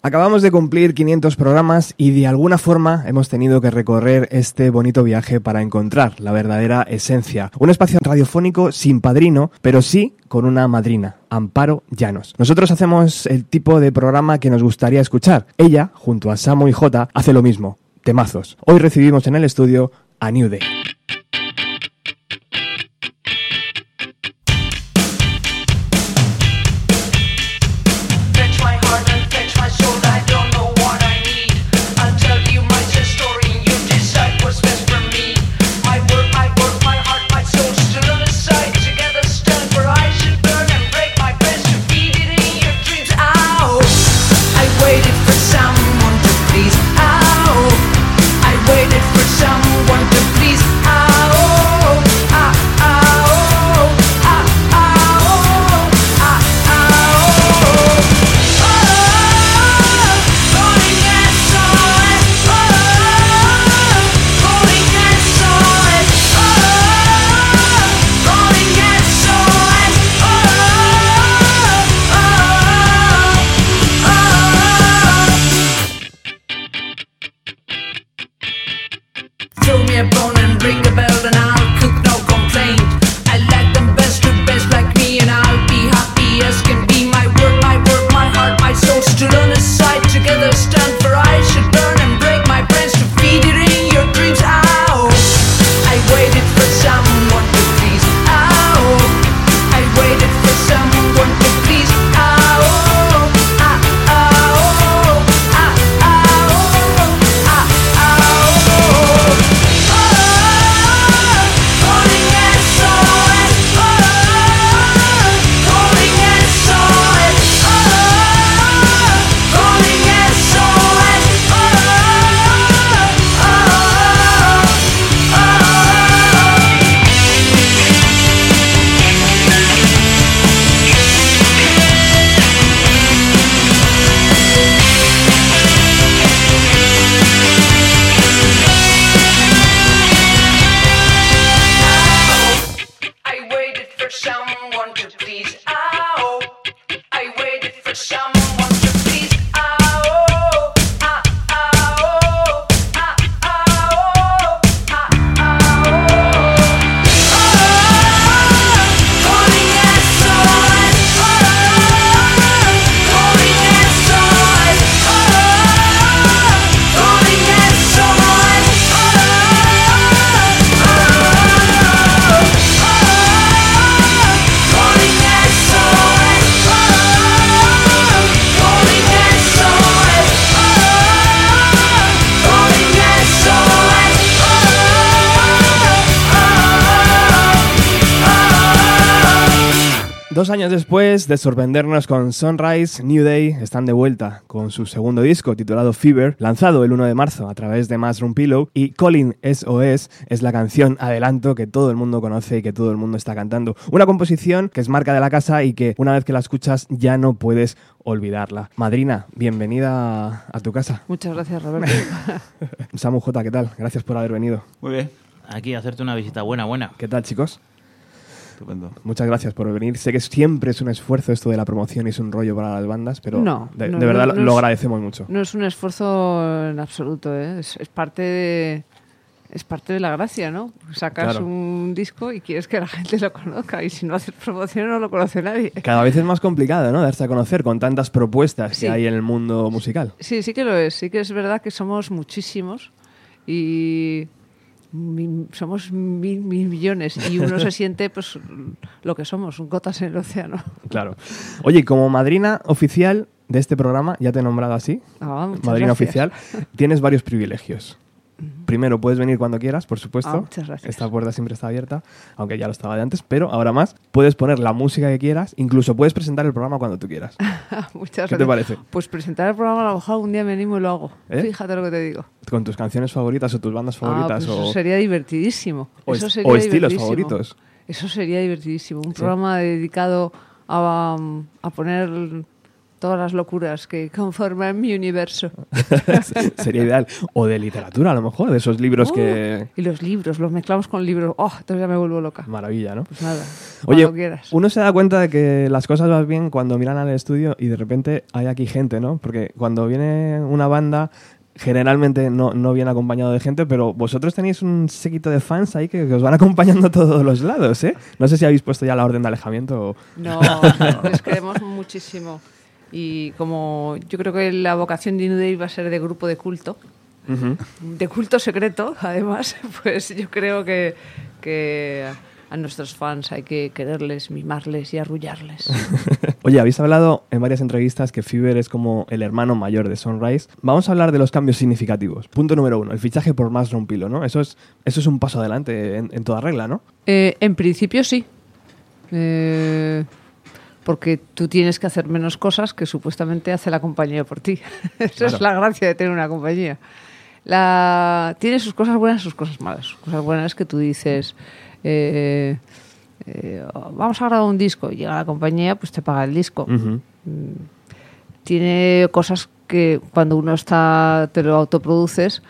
Acabamos de cumplir 500 programas y de alguna forma hemos tenido que recorrer este bonito viaje para encontrar la verdadera esencia. Un espacio radiofónico sin padrino, pero sí con una madrina, Amparo Llanos. Nosotros hacemos el tipo de programa que nos gustaría escuchar. Ella, junto a Samu y Jota, hace lo mismo. Temazos. Hoy recibimos en el estudio a New Day. Dos años después de sorprendernos con Sunrise, New Day están de vuelta con su segundo disco titulado Fever, lanzado el 1 de marzo a través de Mushroom Pillow y Calling SOS es la canción adelanto que todo el mundo conoce y que todo el mundo está cantando. Una composición que es marca de la casa y que una vez que la escuchas ya no puedes olvidarla. Madrina, bienvenida a tu casa. Muchas gracias, Roberto. Samu J, ¿qué tal? Gracias por haber venido. Muy bien. Aquí hacerte una visita buena, buena. ¿Qué tal, chicos? Estupendo. Muchas gracias por venir. Sé que siempre es un esfuerzo esto de la promoción y es un rollo para las bandas, pero No, de, no, de verdad no, lo- no lo es- agradecemos mucho. No es un esfuerzo en absoluto, ¿eh? es, es parte de es parte de la gracia, ¿no? Sacas Claro. un disco y quieres que la gente lo conozca y si no haces promoción no lo conoce nadie. Cada vez es más complicado, ¿no? Darse a conocer con tantas propuestas Sí. que hay en el mundo musical. Sí, sí que lo es. Sí que es verdad que somos muchísimos y somos mil, mil millones y uno se siente pues lo que somos, un gotas en el océano. Claro. Oye, como madrina oficial de este programa, ya te he nombrado así, Ah, madrina gracias. oficial, tienes varios privilegios. Primero, puedes venir cuando quieras, por supuesto. Ah, muchas gracias. Esta puerta siempre está abierta, aunque ya lo estaba de antes, pero ahora más. Puedes poner la música que quieras, incluso puedes presentar el programa cuando tú quieras. Muchas ¿Qué te gracias. parece? Pues presentar el programa a lo mejor un día me animo y lo hago. ¿Eh? Fíjate lo que te digo. Con tus canciones favoritas o tus bandas Ah, favoritas. pues o... Eso sería divertidísimo. o Eso est- sería o estilos favoritos. Eso sería divertidísimo. Un programa dedicado a, a poner todas las locuras que conforman mi universo. Sería ideal. O de literatura, a lo mejor, de esos libros que... Oh, y los libros, los mezclamos con libros. Oh, entonces ya me vuelvo loca. Maravilla, ¿no? Pues nada, Oye, quieras. uno se da cuenta de que las cosas van bien cuando miran al estudio y de repente hay aquí gente, ¿no? Porque cuando viene una banda, generalmente no, no viene acompañado de gente, pero vosotros tenéis un séquito de fans ahí que, que os van acompañando a todos los lados, ¿eh? No sé si habéis puesto ya la orden de alejamiento o... No, les queremos muchísimo. Y como yo creo que la vocación de New Day va a ser de grupo de culto, de culto secreto, además, pues yo creo que, que a nuestros fans hay que quererles, mimarles y arrullarles. Oye, habéis hablado en varias entrevistas que Fever es como el hermano mayor de Sunrise. Vamos a hablar de los cambios significativos. Punto número uno, el fichaje por más rompilo, ¿no? Eso es, eso es un paso adelante en, en toda regla, ¿no? Eh, en principio sí. Eh, porque tú tienes que hacer menos cosas que supuestamente hace la compañía por ti. Esa es Claro. la gracia de tener una compañía. La, tiene sus cosas buenas y sus cosas malas. Sus cosas buenas es que tú dices, eh, eh, vamos a grabar un disco, llega la compañía, pues te paga el disco. Ujú. Tiene cosas que cuando uno está te lo autoproduces,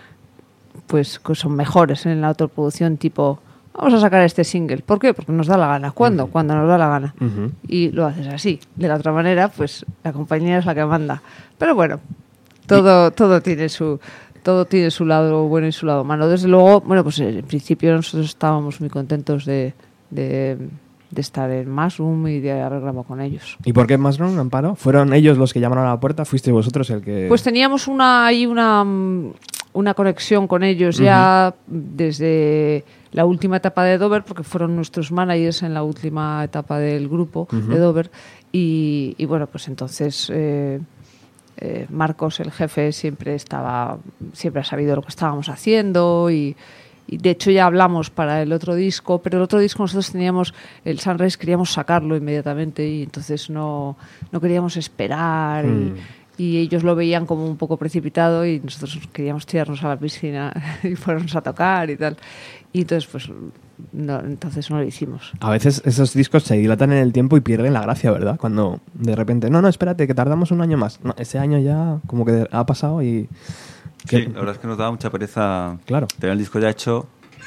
pues que son mejores en la autoproducción, tipo, vamos a sacar este single. ¿Por qué? Porque nos da la gana. ¿Cuándo? Cuando nos da la gana. Y lo haces así. De la otra manera, pues la compañía es la que manda. Pero bueno, todo, todo tiene su todo tiene su lado bueno y su lado malo. Desde luego, bueno, pues en principio nosotros estábamos muy contentos de, de, de estar en Mushroom y de haber grabado con ellos. ¿Y por qué Masron, Amparo? ¿Fueron ellos los que llamaron a la puerta? ¿Fuisteis vosotros el que...? Pues teníamos una ahí una, mm, una conexión con ellos ya desde la última etapa de Dover, porque fueron nuestros managers en la última etapa del grupo de Dover. Y, y bueno, pues entonces eh, eh, Marcos, el jefe, siempre estaba, siempre ha sabido lo que estábamos haciendo y, y de hecho ya hablamos para el otro disco, pero el otro disco nosotros teníamos, el Sunrise queríamos sacarlo inmediatamente y entonces no, no queríamos esperar Mm. y, ellos lo veían como un poco precipitado y nosotros queríamos tirarnos a la piscina y ponernos a tocar y tal. Y entonces pues no, entonces no lo hicimos. A veces esos discos se dilatan en el tiempo y pierden la gracia, ¿verdad? Cuando de repente, no, no, espérate, que tardamos un año más. No, ese año ya como que ha pasado y... Sí, la verdad es que nos daba mucha pereza Claro. tener el disco ya hecho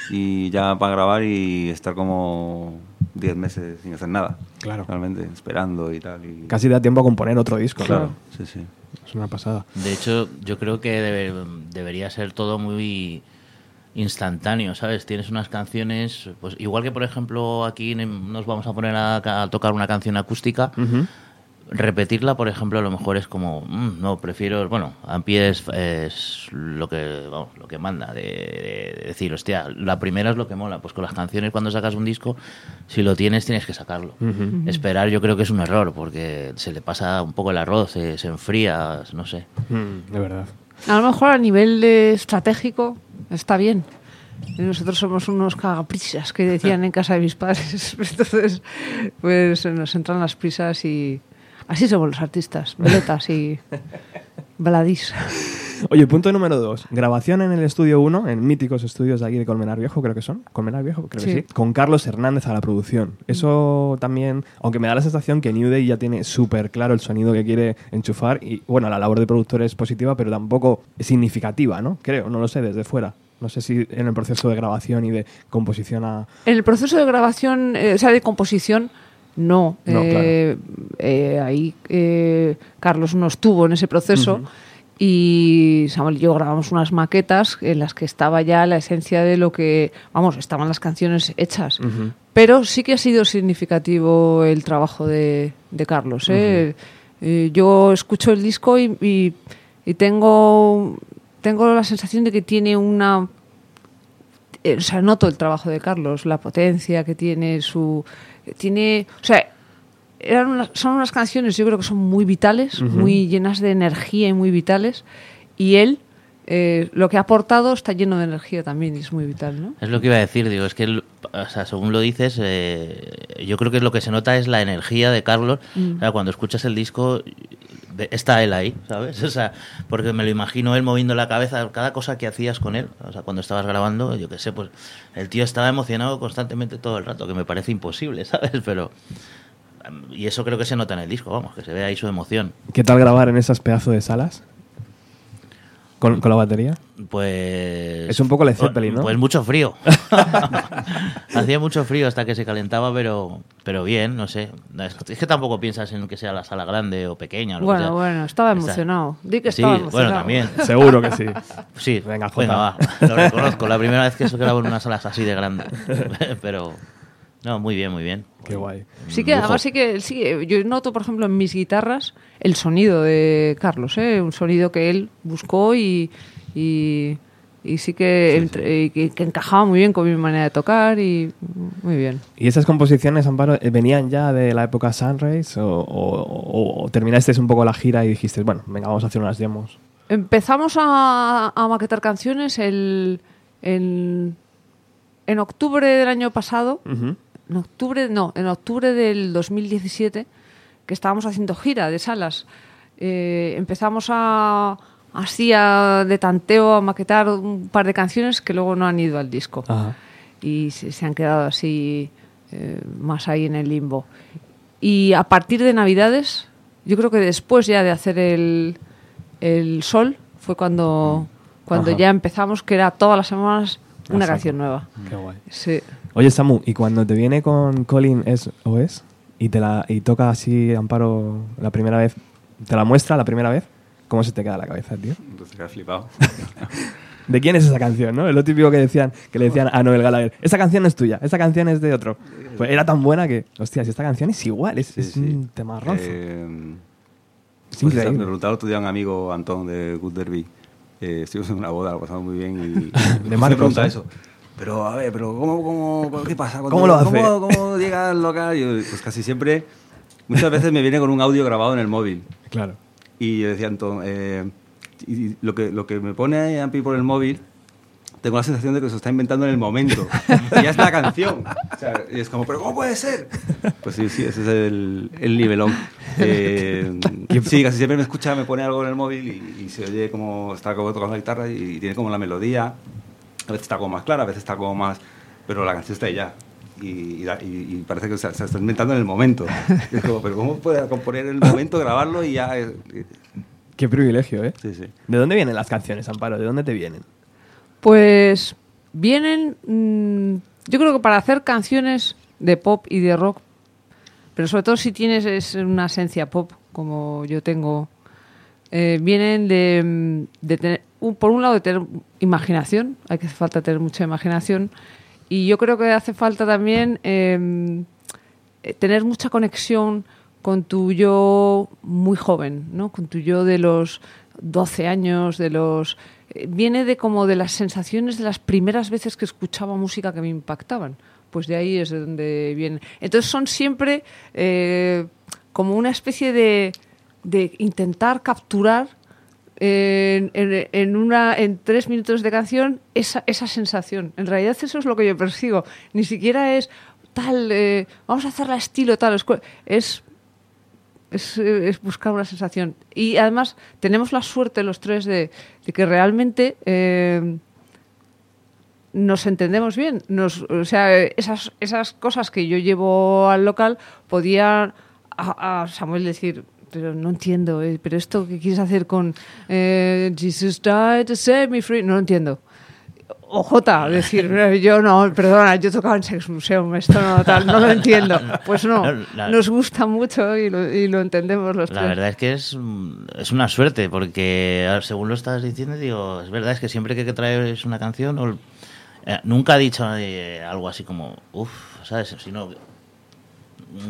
y ya para grabar y estar como 10 meses sin hacer nada. Claro. Realmente, esperando y tal. Y... Casi da tiempo a componer otro disco, Claro, claro. sí, sí. Es una pasada. De hecho, yo creo que debe- debería ser todo muy instantáneo, ¿sabes? Tienes unas canciones, pues igual que por ejemplo aquí nos vamos a poner a tocar una canción acústica, repetirla, por ejemplo, a lo mejor es como, "Mm, no, prefiero, bueno, a pie es, es lo que vamos, lo que manda, de, de- de decir, hostia, la primera es lo que mola, pues con las canciones cuando sacas un disco, si lo tienes tienes que sacarlo. Esperar yo creo que es un error, porque se le pasa un poco el arroz, se, se enfría, no sé. Mm, de verdad. A lo mejor a nivel de estratégico está bien. Nosotros somos unos cagaprisas que decían en casa de mis padres. Entonces, pues nos entran las prisas y así somos los artistas, veletas y baladís. Oye, punto número dos. Grabación en el estudio 1, en míticos estudios de aquí de Colmenar Viejo, creo que son. Colmenar Viejo, creo que Sí. sí. Con Carlos Hernández a la producción. Eso también, aunque me da la sensación que New Day ya tiene súper claro el sonido que quiere enchufar. Y bueno, la labor de productor es positiva, pero tampoco es significativa, ¿no? Creo, no lo sé, desde fuera. No sé si en el proceso de grabación y de composición a. En el proceso de grabación, eh, o sea, de composición, no. No, Eh, eh, ahí eh, Carlos no estuvo en ese proceso. Y Samuel y yo grabamos unas maquetas en las que estaba ya la esencia de lo que, vamos, estaban las canciones hechas. Pero sí que ha sido significativo el trabajo de, de Carlos. yo escucho el disco y, y- y tengo, tengo la sensación de que tiene una o sea, noto el trabajo de Carlos, la potencia que tiene, su tiene, o sea, eran unas- son unas canciones, yo creo que son muy vitales, muy llenas de energía y muy vitales, y él eh, lo que ha aportado está lleno de energía también y es muy vital, ¿no? Es lo que iba a decir, digo, es que, el- o sea, según lo dices, eh, yo creo que lo que se nota es la energía de Carlos. O sea, cuando escuchas el disco, está él ahí, ¿sabes? O sea, porque me lo imagino él moviendo la cabeza, cada cosa que hacías con él. O sea, cuando estabas grabando, yo qué sé, pues el tío estaba emocionado constantemente todo el rato, que me parece imposible, ¿sabes? Pero y eso creo que se nota en el disco, vamos, que se ve ahí su emoción. ¿Qué tal grabar en esas pedazos de salas? ¿Con, con la batería? Pues. Es un poco Led Zeppelin, ¿no? Pues mucho frío. Hacía mucho frío hasta que se calentaba, pero, pero bien, no sé. Es que tampoco piensas en que sea la sala grande o pequeña. o lo que sea. Bueno, bueno, estaba emocionado. Di que Sí, estaba bueno, emocionado. también. Seguro que sí. Sí, Venga, venga, Jota. va. Lo reconozco. La primera vez que eso grabo en una sala así de grande. pero. No, muy bien, muy bien. Qué guay. Sí que además sí que sí, que yo noto, por ejemplo, en mis guitarras el sonido de Carlos, ¿eh? un sonido que él buscó y, y, y sí que, entre- que, que encajaba muy bien con mi manera de tocar y muy bien. ¿Y esas composiciones, Amparo, eh, venían ya de la época Sunrise o, o- o- o terminasteis un poco la gira y dijiste, bueno, venga, vamos a hacer unas demos? Empezamos a, a maquetar canciones el, en, en octubre del año pasado. En octubre, no, en octubre del 2017, que estábamos haciendo gira de salas. Eh, empezamos a así a, de tanteo a maquetar un par de canciones que luego no han ido al disco Ajá. y se, se han quedado así eh, más ahí en el limbo. Y a partir de Navidades, yo creo que después ya de hacer el, el Sol, fue cuando, cuando Ajá. ya empezamos, que era todas las semanas una Exacto. canción nueva. Qué guay. Sí. Oye, Samu, ¿y cuando te viene con Colin es o es y te la y toca así Amparo la primera vez, te la muestra la primera vez? ¿Cómo se te queda la cabeza, tío? Entonces quedas flipado. ¿De quién es esa canción, no? Es lo típico que decían, que le decían a Noel Gallagher, esta canción no es tuya, esta canción es de otro. Pues era tan buena que, hostias, esta canción es igual, es, Sí, es sí. un tema ronzo. Eh, Es pues, me preguntaba otro día un amigo, Antón, de Good Derby. Eh, estuvimos en una boda, lo pasamos muy bien. Y, De Marcos, me pregunta ¿eh? Pero, a ver, pero ¿cómo, cómo, qué pasa? ¿Cómo lo hace? ¿Cómo, cómo llega al local? Y yo, pues casi siempre, muchas veces me viene con un audio grabado en el móvil. Claro. Y yo decía, Antón, eh, y lo, que, lo que me pone Ampi por el móvil, tengo la sensación de que se está inventando en el momento. y ya es la canción. O sea, y es como, ¿pero cómo puede ser? Pues sí, sí, ese es el, el nivelón. Eh, sí, casi siempre me escucha, me pone algo en el móvil y, y se oye como está como tocando la guitarra y, tiene como la melodía. A veces está como más clara, a veces está como más... Pero la canción está ahí ya. Y, y parece que se, se está inventando en el momento. Es como, ¿pero cómo puede componer en el momento, grabarlo y ya... Qué privilegio, ¿eh? Sí, sí. ¿De dónde vienen las canciones, Amparo? ¿De dónde te vienen? Pues vienen, mm, yo creo que para hacer canciones de pop y de rock, pero sobre todo si tienes es una esencia pop, como yo tengo, eh, vienen de, tener, un- por un lado de tener imaginación, hay que hace falta tener mucha imaginación, y yo creo que hace falta también eh, eh, tener mucha conexión con tu yo muy joven, ¿no? Con tu yo de los 12 años, de los eh, viene de como de las sensaciones de las primeras veces que escuchaba música que me impactaban. Pues de ahí es de donde viene. Entonces son siempre como una especie de, de intentar capturar en, en- una, en tres minutos de canción esa, esa sensación. En realidad eso es lo que yo persigo. Ni siquiera es tal, eh, vamos a hacerla estilo tal. es Es, eh, es buscar una sensación. Y además tenemos la suerte los tres de, que realmente eh, nos entendemos bien. Nos, o sea, esas, esas cosas que yo llevo al local podía a, a Samuel decir, pero no entiendo, eh, pero esto que quieres hacer con eh, Jesus died to set me free, no lo entiendo. O J, decir, "Eh, yo no, perdona, yo tocaba en Sex Museum, esto no, tal, no lo entiendo. Pues no, La- nos gusta mucho y lo, y lo entendemos los La tres. verdad es que es, es una suerte, porque a ver, según lo estás diciendo, digo, es verdad, es que siempre que, traes una canción, o eh, nunca ha dicho nadie algo así como, uff, ¿sabes? Sino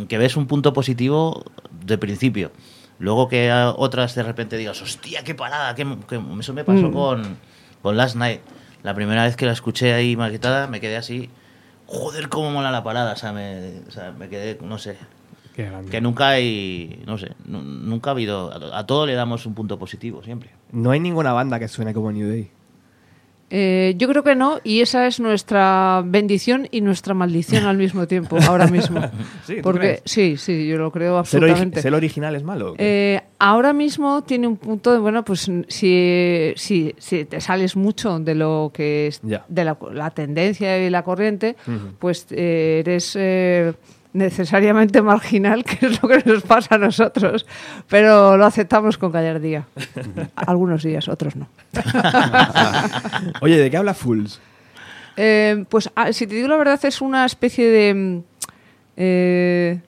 que ves un punto positivo de principio. Luego que otras de repente digas, hostia, qué parada, qué, qué-". eso me pasó Mm. con, con Last Night. La primera vez que la escuché ahí maquetada, me quedé así, joder, cómo mola la parada, o sea, me, o sea, me quedé, no sé, que nunca hay, no sé, nu- nunca ha habido, a, a todo le damos un punto positivo siempre. No hay ninguna banda que suene como New Day. Eh, yo creo que no, y esa es nuestra bendición y nuestra maldición al mismo tiempo, ahora mismo. Sí, ¿tú Porque crees? sí, sí, yo lo creo ¿Ser, origi- absolutamente. ser original es malo? Eh, ahora mismo tiene un punto de, bueno, pues si, si, si te sales mucho de lo que es, Ya. de la, la tendencia y la corriente, pues eh, eres, eh, necesariamente marginal, que es lo que nos pasa a nosotros, pero lo aceptamos con gallardía. Algunos días, otros no. Oye, ¿de qué habla Fools? Eh, pues ah, si te digo la verdad es una especie de eh,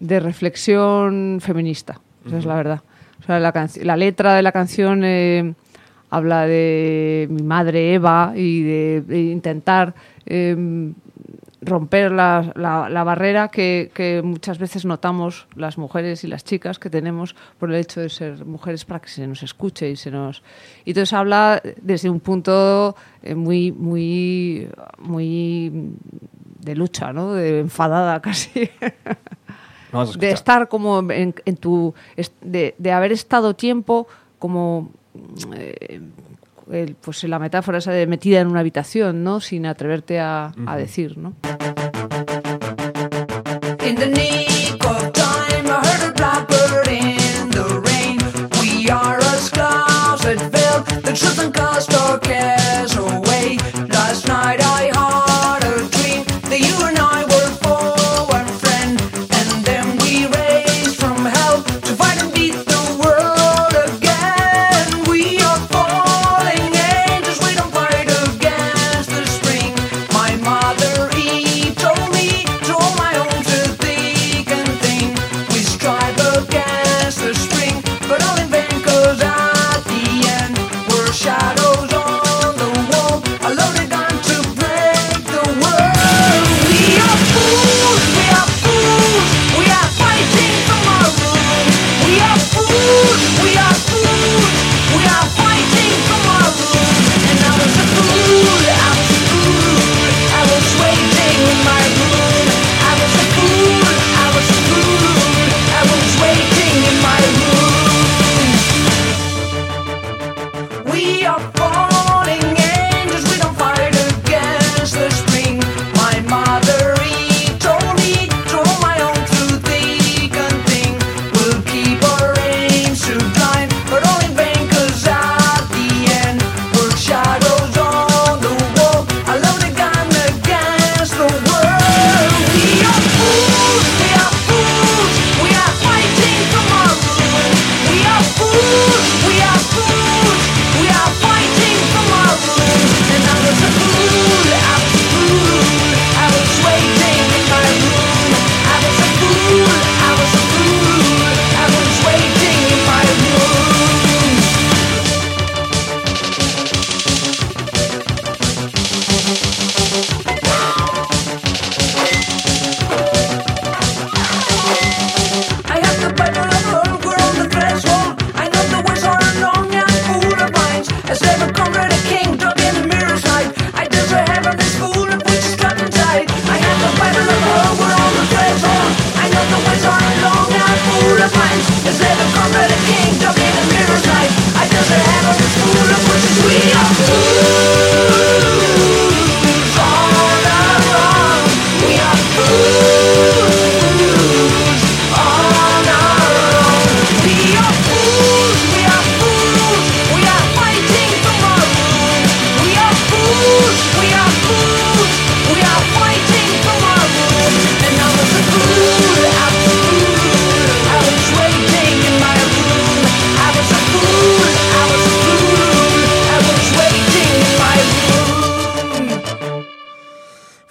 de reflexión feminista, esa es la verdad. O sea, la, la letra de la canción eh, habla de mi madre Eva y de, de intentar eh, romper la, la- la barrera que, que muchas veces notamos las mujeres y las chicas que tenemos por el hecho de ser mujeres para que se nos escuche y se nos y entonces habla desde un punto eh, muy muy muy de lucha no de enfadada casi. De estar como en, en tu de, de haber estado tiempo como eh, el- pues la metáfora esa de metida en una habitación no sin atreverte a, a decir no In the nick of time,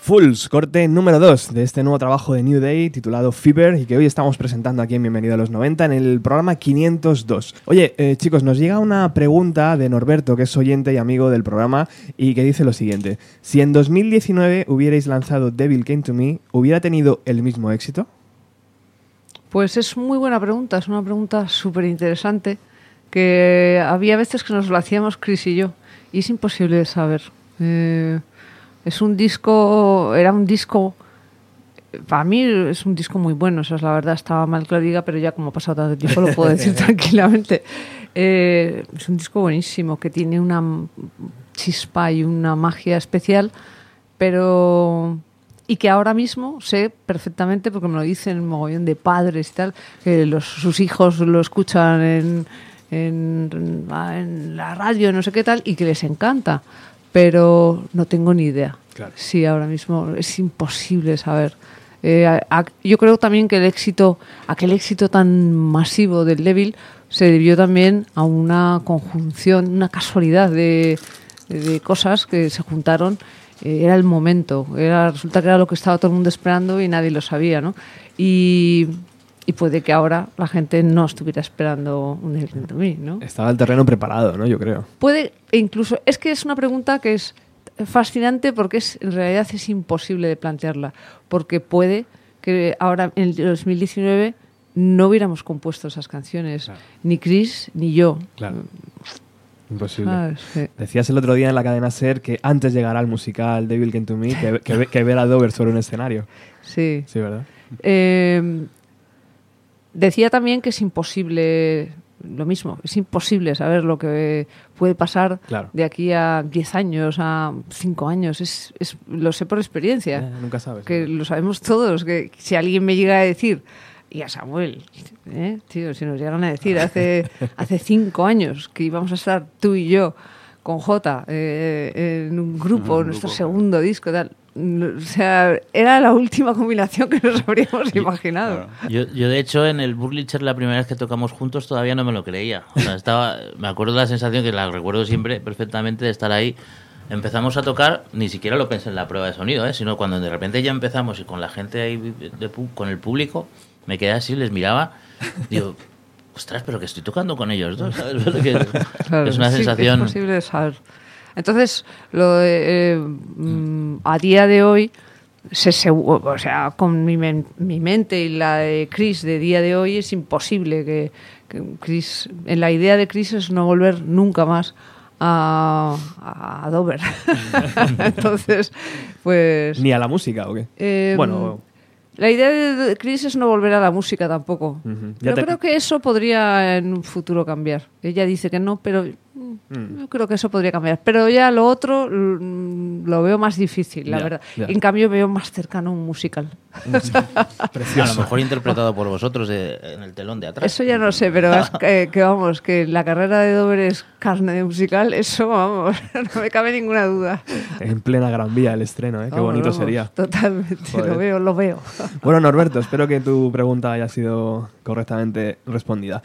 Fools, corte número 2 de este nuevo trabajo de New Day titulado Fever y que hoy estamos presentando aquí en Bienvenido a los 90 en el programa 502. Oye, eh, chicos, nos llega una pregunta de Norberto, que es oyente y amigo del programa, y que dice lo siguiente. Si en 2019 hubierais lanzado Devil Came to Me, ¿hubiera tenido el mismo éxito? Pues es muy buena pregunta, es una pregunta súper interesante que había veces que nos lo hacíamos Chris y yo y es imposible de saber. Eh, es un disco, era un disco, para mí es un disco muy bueno, esa es la verdad, estaba mal que lo diga, pero ya como ha pasado tanto tiempo lo puedo decir tranquilamente. Eh, es un disco buenísimo que tiene una chispa y una magia especial, pero y que ahora mismo sé perfectamente, porque me lo dicen un mogollón de padres y tal, que los, sus hijos lo escuchan en, en, en la radio, no sé qué tal, y que les encanta. Pero no tengo ni idea. Claro. Sí, ahora mismo es imposible saber. Eh, a- a- yo creo también que el éxito, aquel éxito tan masivo del Devil se debió también a una conjunción, una casualidad de, de cosas que se juntaron. Eh, era el momento, era, resulta que era lo que estaba todo el mundo esperando y nadie lo sabía, ¿no? Y, y puede que ahora la gente no estuviera esperando un to Me, ¿no? Estaba el terreno preparado, ¿no? Yo creo. Puede, e incluso, es que es una pregunta que es fascinante porque es, en realidad es imposible de plantearla, porque puede que ahora en el 2019 no hubiéramos compuesto esas canciones, ni Chris ni yo. Claro. Imposible. Sí. Decías el otro día en la cadena Ser que antes llegará el musical Devil Came to Me que, que, que ver a Dover sobre un escenario. Sí. Sí, ¿verdad? Eh, decía también que es imposible, lo mismo, es imposible saber lo que puede pasar Claro. de aquí a 10 años, a 5 años. Es, es- lo sé por experiencia. Eh, nunca sabes. que lo sabemos todos, que si alguien me llega a decir, y a Samuel, ¿eh? tío, si nos llegan a decir hace, hace cinco años que íbamos a estar tú y yo con Jota eh, en un grupo, un nuestro grupo. segundo disco, tal. O sea, era la última combinación que nos habríamos imaginado. Claro. Yo, yo, de hecho, en el Burlicher, la primera vez que tocamos juntos, todavía no me lo creía. O sea, estaba, me acuerdo de la sensación que la recuerdo siempre perfectamente de estar ahí. Empezamos a tocar, ni siquiera lo pensé en la prueba de sonido, ¿eh? sino cuando de repente ya empezamos y con la gente ahí, de con el público, me quedé así, les miraba, digo, ostras, pero que estoy tocando con ellos dos, ¿sabes? Que- Claro, es una sí, sensación... es posible saber. Entonces, lo de, eh, mm, a día de hoy, se, segu- o sea, con mi, men- mi mente y la de Chris de día de hoy, es imposible que, que Chris, en la idea de Chris es no volver nunca más a, a Dover. Entonces, pues... Ni a la música, ¿o qué? Eh, bueno, La idea de Chris es no volver a la música tampoco. Pero te- creo que eso podría en un futuro cambiar. Ella dice que no, pero mm, yo creo que eso podría cambiar. Pero ya lo otro mm, lo veo más difícil, la Ya, verdad. ya. En cambio, veo más cercano un musical. A lo mejor interpretado por vosotros de- en el telón de atrás. Eso ya no sé, pero es que, que vamos, que la carrera de Dover es carne de musical, eso vamos, no me cabe ninguna duda. en plena Gran Vía el estreno, ¿eh? Qué Vamos, bonito vamos, sería. Totalmente, Joder. lo veo, lo veo. Bueno, Norberto, espero que tu pregunta haya sido correctamente respondida.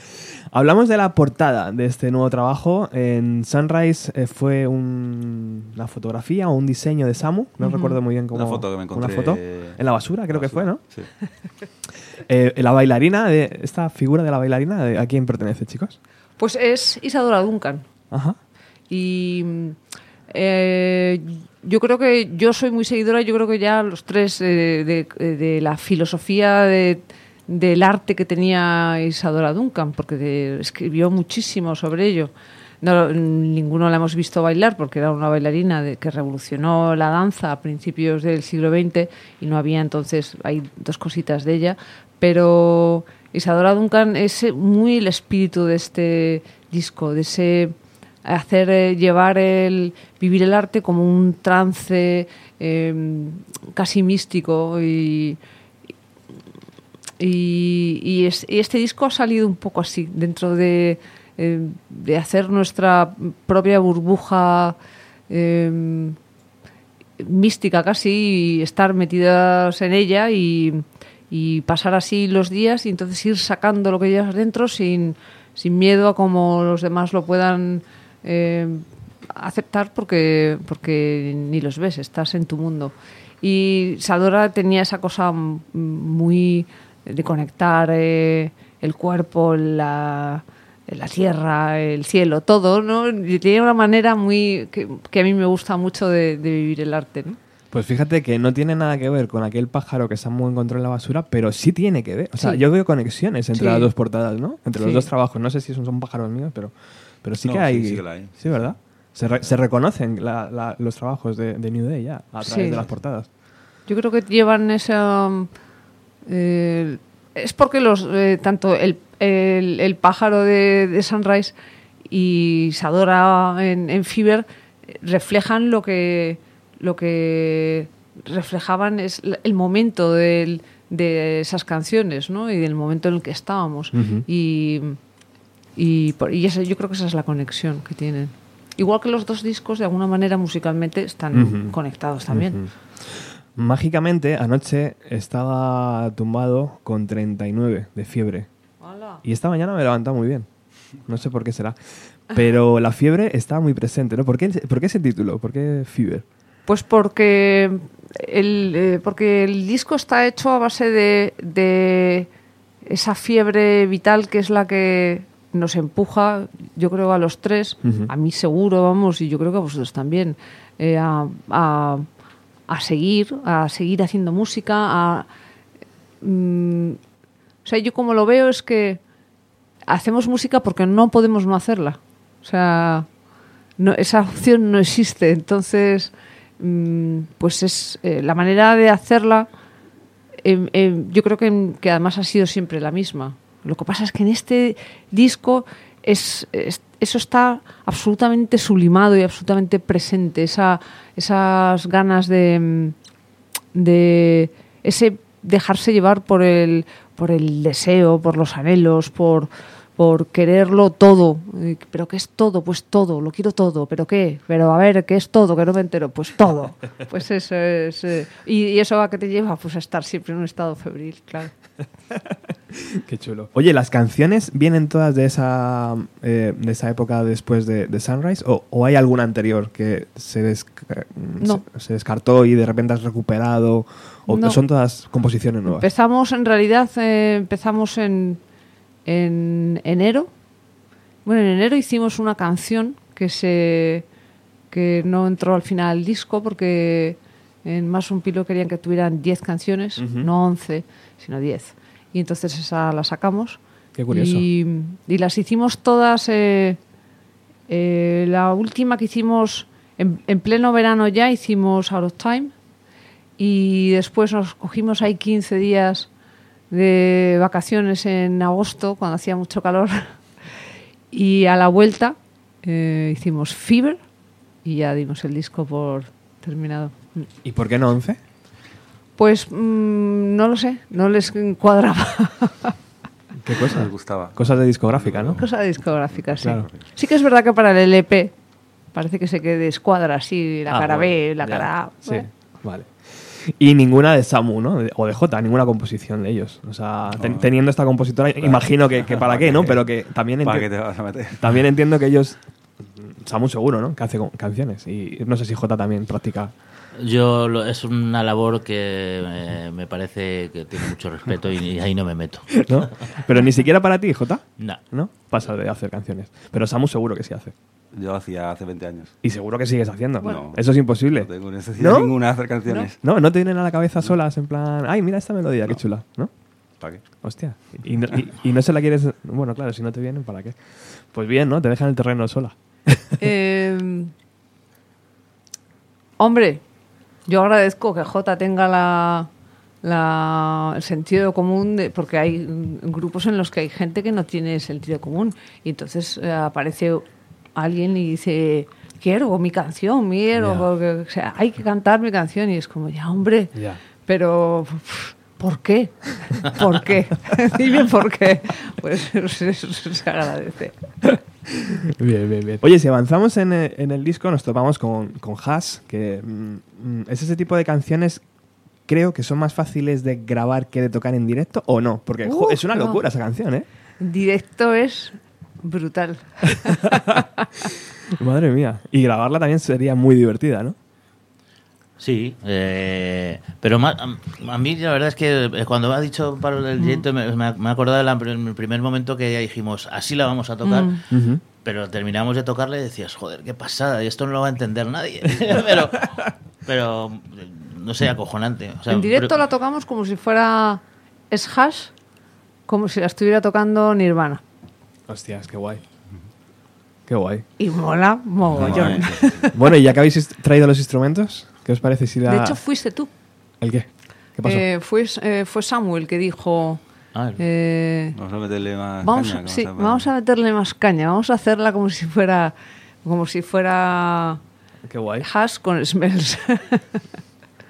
Hablamos de la portada de este nuevo trabajo. En Sunrise eh, fue un- una fotografía o un diseño de Samu. No recuerdo muy bien cómo. Una foto que me encontré Una foto en la basura, creo que fue, ¿no? Sí. Eh, la bailarina, de, esta figura de la bailarina, ¿de- ¿a quién pertenece, chicos? Pues es Isadora Duncan. Ajá. Y eh, yo creo que yo soy muy seguidora, yo creo que ya los tres eh, de, de la filosofía de- del arte que tenía Isadora Duncan, porque escribió muchísimo sobre ello. No, ninguno la hemos visto bailar porque era una bailarina que revolucionó la danza a principios del siglo XX y no había entonces, hay dos cositas de ella, pero Isadora Duncan es muy el espíritu de este disco, de ese hacer eh, llevar el vivir el arte como un trance eh, casi místico y y este disco ha salido un poco así dentro de, eh, de hacer nuestra propia burbuja eh, mística casi y estar metidas en ella y, y pasar así los días y entonces ir sacando lo que llevas dentro sin, sin miedo a cómo los demás lo puedan eh, aceptar porque, porque ni los ves, estás en tu mundo. Y Sadora tenía esa cosa muy de conectar el cuerpo, la, la tierra, el cielo, todo, ¿no? Y tenía una manera muy que, que a mí me gusta mucho de, de vivir el arte, ¿no? Pues fíjate que no tiene nada que ver con aquel pájaro que Samu encontró en la basura, pero sí tiene que ver. O sea, Sí. yo veo conexiones entre Sí. las dos portadas, ¿no? Entre los dos trabajos. No sé si son, son pájaros míos, pero, pero sí No, que hay. sí que la hay. Sí, ¿verdad? Se, re- se reconocen la- la- los trabajos de, de New Day ya a través Sí. de las portadas. Yo creo que llevan esa. eh, es porque los eh, tanto el, el- el pájaro de, de Sunrise y Sadora en, en Fever reflejan lo que lo que reflejaban es el momento del- de esas canciones, ¿no? Y del momento en el que estábamos. Y y, por- y esa- yo creo que esa es la conexión que tienen. Igual que los dos discos, de alguna manera musicalmente están conectados también. Mágicamente, anoche estaba tumbado con 39 de fiebre. Y esta mañana me he levantado muy bien. No sé por qué será. Pero la fiebre está muy presente, ¿no? ¿Por qué, por qué ese título? ¿Por qué Fever? Pues porque el, eh, porque el disco está hecho a base de, de esa fiebre vital que es la que nos empuja, yo creo a los tres, a mí seguro, vamos, y yo creo que a vosotros también, eh, a, a- a seguir, a seguir haciendo música, a... mm, sea, yo como lo veo es que hacemos música porque no podemos no hacerla. O sea, esa opción no existe. Entonces, mm, pues es eh, la manera de hacerla. em, em, yo creo que, además ha sido siempre la misma. Lo que pasa es que en este disco es- eso está absolutamente sublimado y absolutamente presente. Esa, esas ganas de, mm, de ese dejarse llevar por el, por el deseo, por los anhelos, por, por quererlo todo. ¿Pero qué es todo? Pues todo, lo quiero todo. ¿Pero qué? Pero a ver, ¿qué es todo? Que no me entero. Pues todo. Pues eso es. eh, y, y eso a qué te lleva? Pues a estar siempre en un estado febril, claro. Qué chulo. Oye, ¿las canciones vienen todas de esa, eh, de esa época después de, de Sunrise? ¿O, o hay alguna anterior que se, desca- No. se, se descartó y de repente has recuperado? ¿O No. son todas composiciones nuevas? Empezamos, en realidad, eh, empezamos en, en enero. Bueno, en enero hicimos una canción que se que no entró al final al disco porque en Más un Pilo querían que tuvieran 10 canciones, no 11, sino 10. Y entonces esa la sacamos. Qué curioso. Y, y las hicimos todas. eh, eh, la última que hicimos en, en pleno verano ya hicimos Out of Time. Y después nos cogimos ahí 15 días de vacaciones en agosto, cuando hacía mucho calor. Y a la vuelta eh, hicimos Fever y ya dimos el disco por terminado. ¿Y por qué no 11? Pues mm, no lo sé, no les cuadraba. ¿Qué cosa? Les gustaba. Cosas de discográfica, ¿no? Cosa discográfica, sí. Claro. Sí que es verdad que para el LP parece que se quede escuadra así, la Ah, cara bueno, B, la ya. cara A. Sí, Bueno. vale. Y ninguna de Samu, ¿no? De- O de J, ninguna composición de ellos. O sea, ten- teniendo esta compositora, imagino que, que para qué, ¿no? Pero que también, ¿Para enti- qué te vas a meter? también entiendo que ellos, Samu seguro, ¿no? Que hace canciones. Y no sé si J también practica. Yo lo- es una labor que eh, me parece que tiene mucho respeto y, y ahí no me meto. ¿no? Pero ni siquiera para ti, J, No. ¿no? Pasa de hacer canciones. Pero Samu seguro que sí hace. Yo hacía hace 20 años. Y seguro que sigues haciendo. Bueno. Eso es imposible. No tengo necesidad ¿No? ninguna de hacer canciones. No, no te vienen a la cabeza solas en plan, ay, mira esta melodía, qué chula, ¿no? ¿Para qué? Hostia. Y no, y- y no se la quieres. Bueno, claro, si no te vienen, ¿para qué? Pues bien, ¿no? Te dejan el terreno sola. Eh, hombre, yo agradezco que J tenga la, la- el sentido común, de, porque hay grupos en los que hay gente que no tiene sentido común. Y entonces eh, aparece alguien y dice, quiero mi canción, quiero, Ya. porque, o sea, hay que cantar mi canción. Y es como, ya, hombre, pero... ¿Por qué? ¿Por qué? Dime por qué. Pues eso se agradece. Bien, bien, bien. Oye, si avanzamos en el, en el disco, nos topamos con, con Hash, que mm, mm, es ese tipo de canciones. Creo que son más fáciles de grabar que de tocar en directo, ¿o no? Porque jo, es una no. locura esa canción, ¿eh? Directo es brutal. Madre mía. Y grabarla también sería muy divertida, ¿no? Sí, eh, pero ma- a, a mí la verdad es que eh, cuando me ha dicho Pablo del directo me, me, me he acordado del el primer momento que ya dijimos, así la vamos a tocar, Mm. Pero terminamos de tocarla y decías, joder, qué pasada, y esto no lo va a entender nadie. pero, pero, no sé, acojonante. O sea, en directo pero- la tocamos como si fuera es hash, como si la estuviera tocando Nirvana. Hostias, qué guay. Qué guay. Y mola mogollón. Bueno, y ya que habéis traído los instrumentos, ¿qué os parece si la... De hecho, fuiste tú. ¿El qué? ¿Qué pasó? Eh, fue, eh, fue Samuel que dijo... Ah, eh, Vamos a meterle más vamos, caña, sí, vamos a- vamos a meterle más caña. Vamos a hacerla como si fuera... Como si fuera qué guay. hash con smells.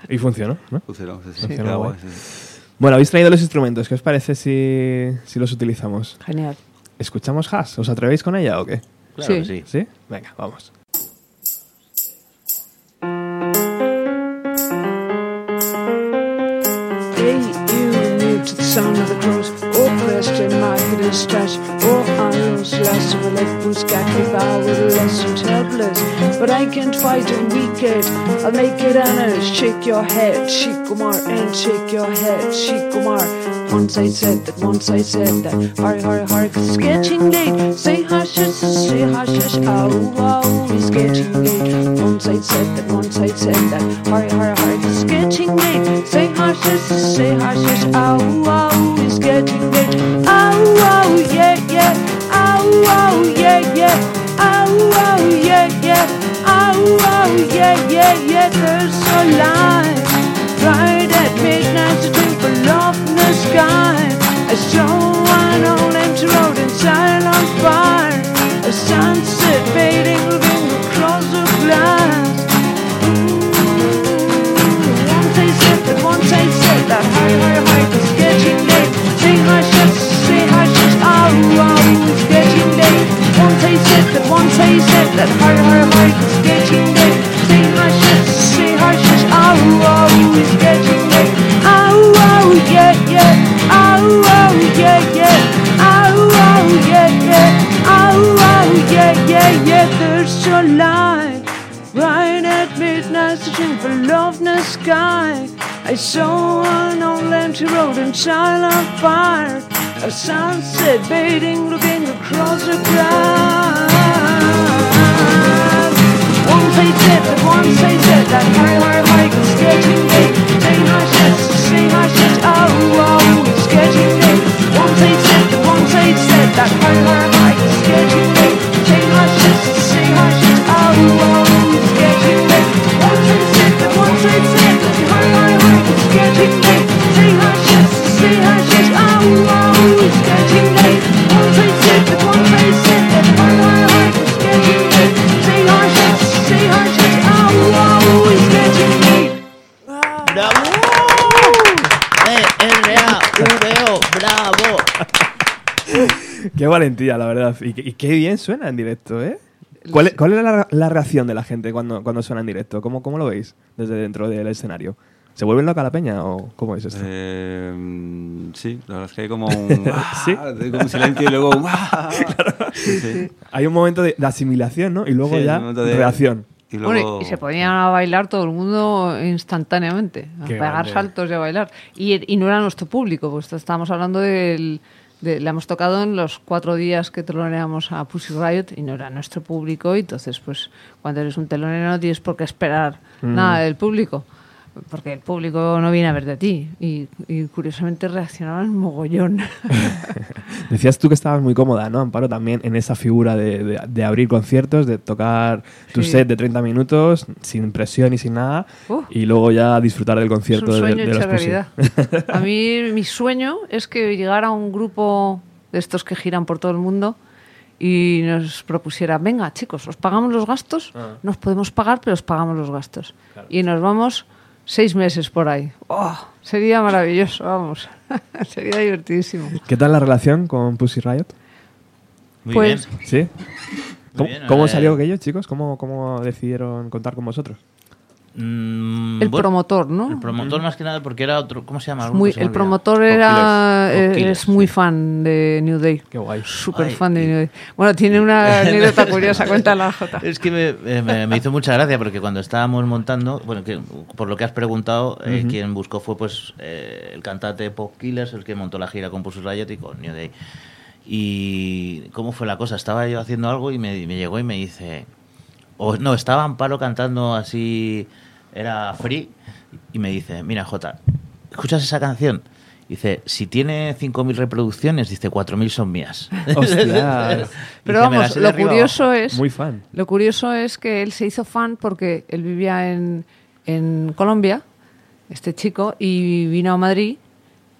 Y funcionó, ¿no? Funcionó, sí. Funcionó guay. guay, sí. Bueno, habéis traído los instrumentos. ¿Qué os parece si, si los utilizamos? Genial. ¿Escuchamos Hash? ¿Os atrevéis con ella o qué? claro que sí. ¿Sí? Venga, vamos. Oh, I was less of a left buscat if I were less and helpless. But I can't fight and weaken. I'll make it honest. Shake your head, Shikumar, and shake your head, Shikumar. Once I said that, once I said that. Hurry, hurry, hurry, cause it's getting late. Say hush, say hush, hush. Oh, oh, it's getting late. Once I said that, once I said that. Hurry, hurry, hurry, cause it's getting late. Say hush, say hush. Oh, oh, it's getting late. Oh, yeah, yeah. Oh, yeah, yeah. Oh, yeah, yeah. Oh, yeah, yeah, yeah. There's a line right at midnight the sky. I saw old empty road in silent fire. A sunset fading, looking across the glass. That, hush, oh, oh, it's getting late. Once I said that, once I said that, hurry, hurry, hurry, 'cause it's getting late. Say hush, hush, say hush, hush, oh, oh, it's getting late. Oh, oh, yeah, yeah, oh, oh, yeah, yeah, oh, oh, yeah, yeah, oh, oh, yeah, yeah, yeah, there's a light. Right at midnight, searching for love in the sky. I saw an old empty road and silent fire. A sunset fading, looking across the grass. Once I said that, once I said that, hurry, hurry, hurry, it's getting late. Say hush, hush, say hush, hush, oh, oh, it's getting late. Once I said that, once I said that, hurry, hurry, hurry, it's getting late. Say hush, hush, say hush, hush, oh, oh, it's getting. Qué valentía, la verdad. Y, qué- y qué bien suena en directo, ¿eh? ¿Cuál, es- cuál es la, la reacción de la gente cuando, cuando suena en directo? ¿Cómo, ¿Cómo lo veis desde dentro del escenario? ¿Se vuelven loca la peña o cómo es esto? Eh, sí, la verdad es que hay como un, ¿Sí? ¡ah! como un silencio y luego un ¡ah! Sí, sí. Hay un momento de, de asimilación, ¿no? Y luego Sí, ya de- reacción. Y luego, Bueno, y se ponían a bailar todo el mundo instantáneamente, a Qué pegar grande. saltos y a bailar. Y, y no era nuestro público, pues estábamos hablando del... de- le hemos tocado en los cuatro días que teloneamos a Pussy Riot y no era nuestro público. Y entonces, pues, cuando eres un telonero no tienes por qué esperar Mm. nada del público. Porque el público no viene a ver de ti. Y, y curiosamente reaccionaban mogollón. Decías tú que estabas muy cómoda, ¿no, Amparo? También en esa figura de, de- de abrir conciertos, de tocar tu Sí. set de 30 minutos, sin presión y sin nada, Uh. y luego ya disfrutar del Es concierto un de- sueño de, hecho realidad. A mí mi sueño es que llegara un grupo de estos que giran por todo el mundo y nos propusiera, venga chicos, os pagamos los gastos, Ah. nos podemos pagar, pero os pagamos los gastos. Y nos vamos seis meses por ahí. ¡Oh! sería maravilloso, vamos. sería divertidísimo. ¿Qué tal la relación con Pussy Riot? Muy Pues- bien. ¿Sí? ¿Cómo, bien, cómo eh. salió aquello, chicos? ¿Cómo, ¿Cómo decidieron contar con vosotros? Mm, El bueno, promotor, ¿no? El promotor más que nada porque era otro... ¿Cómo se llama? Muy- Se el promotor era Killers. eh, Killers, es muy sí. fan de New Day. Qué guay. Súper fan de y- New Day. Bueno, tiene una anécdota curiosa, cuéntala, Jota. Es que me, eh, me- me hizo mucha gracia porque cuando estábamos montando, bueno, que por lo que has preguntado, eh, quien buscó fue pues eh, el cantante Pop Killers, el que montó la gira con Pussy Riot y con New Day. Y cómo fue la cosa, estaba yo haciendo algo y me, me llegó y me dice, o no, estaba Amparo cantando así, era free, y me dice, mira Jota, ¿escuchas esa canción? Dice, si tiene 5.000 reproducciones, dice 4.000 son mías. Pero Dice, "Me vamos, lo curioso abajo". es... Muy fan. Lo curioso es que él se hizo fan porque él vivía en, en Colombia, este chico, y vino a Madrid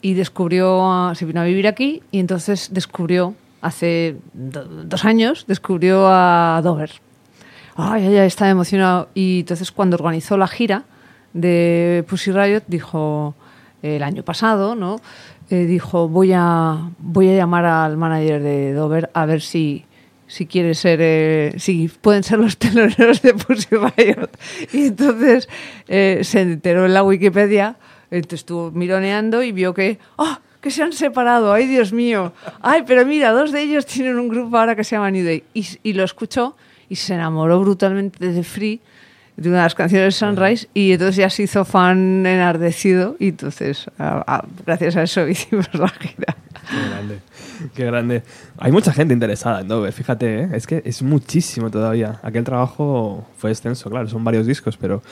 y descubrió, a- se vino a vivir aquí y entonces descubrió, hace do- dos años, descubrió a Dover. Ay, ay, estaba emocionado. Y entonces cuando organizó la gira de Pussy Riot, dijo, el año pasado, ¿no? Eh, dijo, voy a, voy a llamar al manager de Dover a ver si, si quiere ser, eh, si pueden ser los teloneros de Pussy Riot. Y entonces eh, se enteró en la Wikipedia, entonces estuvo mironeando y vio que, ¡ah! que se han separado, ay Dios mío. Ay, pero mira, dos de ellos tienen un grupo ahora que se llama New Day. Y, y lo escuchó y se enamoró brutalmente de The Free, de una de las canciones de Sunrise, y entonces ya se hizo fan enardecido y entonces, a- a- gracias a eso hicimos la gira. Qué grande. Qué grande. Hay mucha gente interesada en Dover, fíjate, ¿eh? es que es muchísimo todavía. Aquel trabajo fue extenso, claro, son varios discos, pero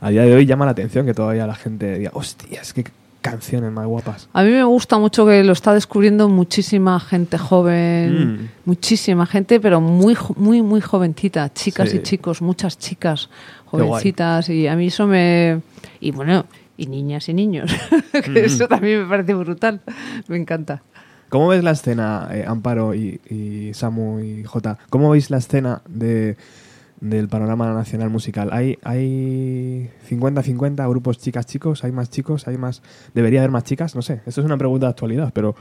a día de hoy llama la atención que todavía la gente diga, hostias, qué canciones más guapas. A mí me gusta mucho que lo está descubriendo muchísima gente joven, Mm. muchísima gente, pero muy, muy, muy jovencita, chicas Sí. y chicos, muchas chicas jovencitas, y a mí eso me... Y bueno, y niñas y niños, que eso también me parece brutal, me encanta. ¿Cómo ves la escena, eh, Amparo y, y Samu y Jota? ¿Cómo veis la escena de, del panorama nacional musical? ¿Hay, ¿Hay 50-50 grupos chicas-chicos? ¿Hay más chicos? ¿Hay más? ¿Debería haber más chicas? No sé, esto es una pregunta de actualidad, pero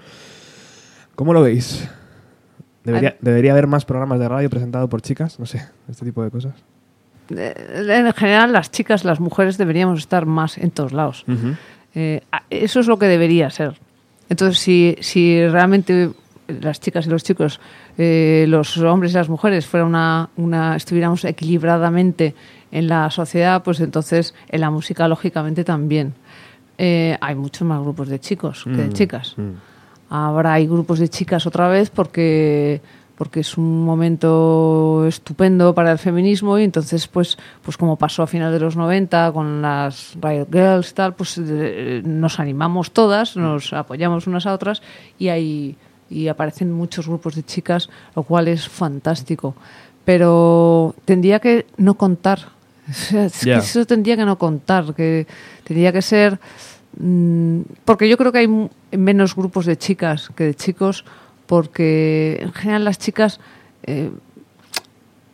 ¿cómo lo veis? ¿Debería. ¿Debería haber más programas de radio presentados por chicas? No sé, este tipo de cosas. Eh, En general, las chicas, las mujeres deberíamos estar más en todos lados. Eh, eso es lo que debería ser. Entonces, si, si realmente las chicas y los chicos, eh, los hombres y las mujeres, fuera una, una, estuviéramos equilibradamente en la sociedad, pues entonces en la música, lógicamente, también. Eh, hay muchos más grupos de chicos que de Mm, chicas. mm. Ahora hay grupos de chicas otra vez porque porque es un momento estupendo para el feminismo y entonces pues pues como pasó a finales de los 90 con las Riot Girls y tal pues eh, nos animamos todas nos apoyamos unas a otras y hay y aparecen muchos grupos de chicas lo cual es fantástico pero tendría que no contar O sea, es que Ya. eso tendría que no contar que tendría que ser Mm, porque yo creo que hay menos grupos de chicas que de chicos, porque en general las chicas, eh,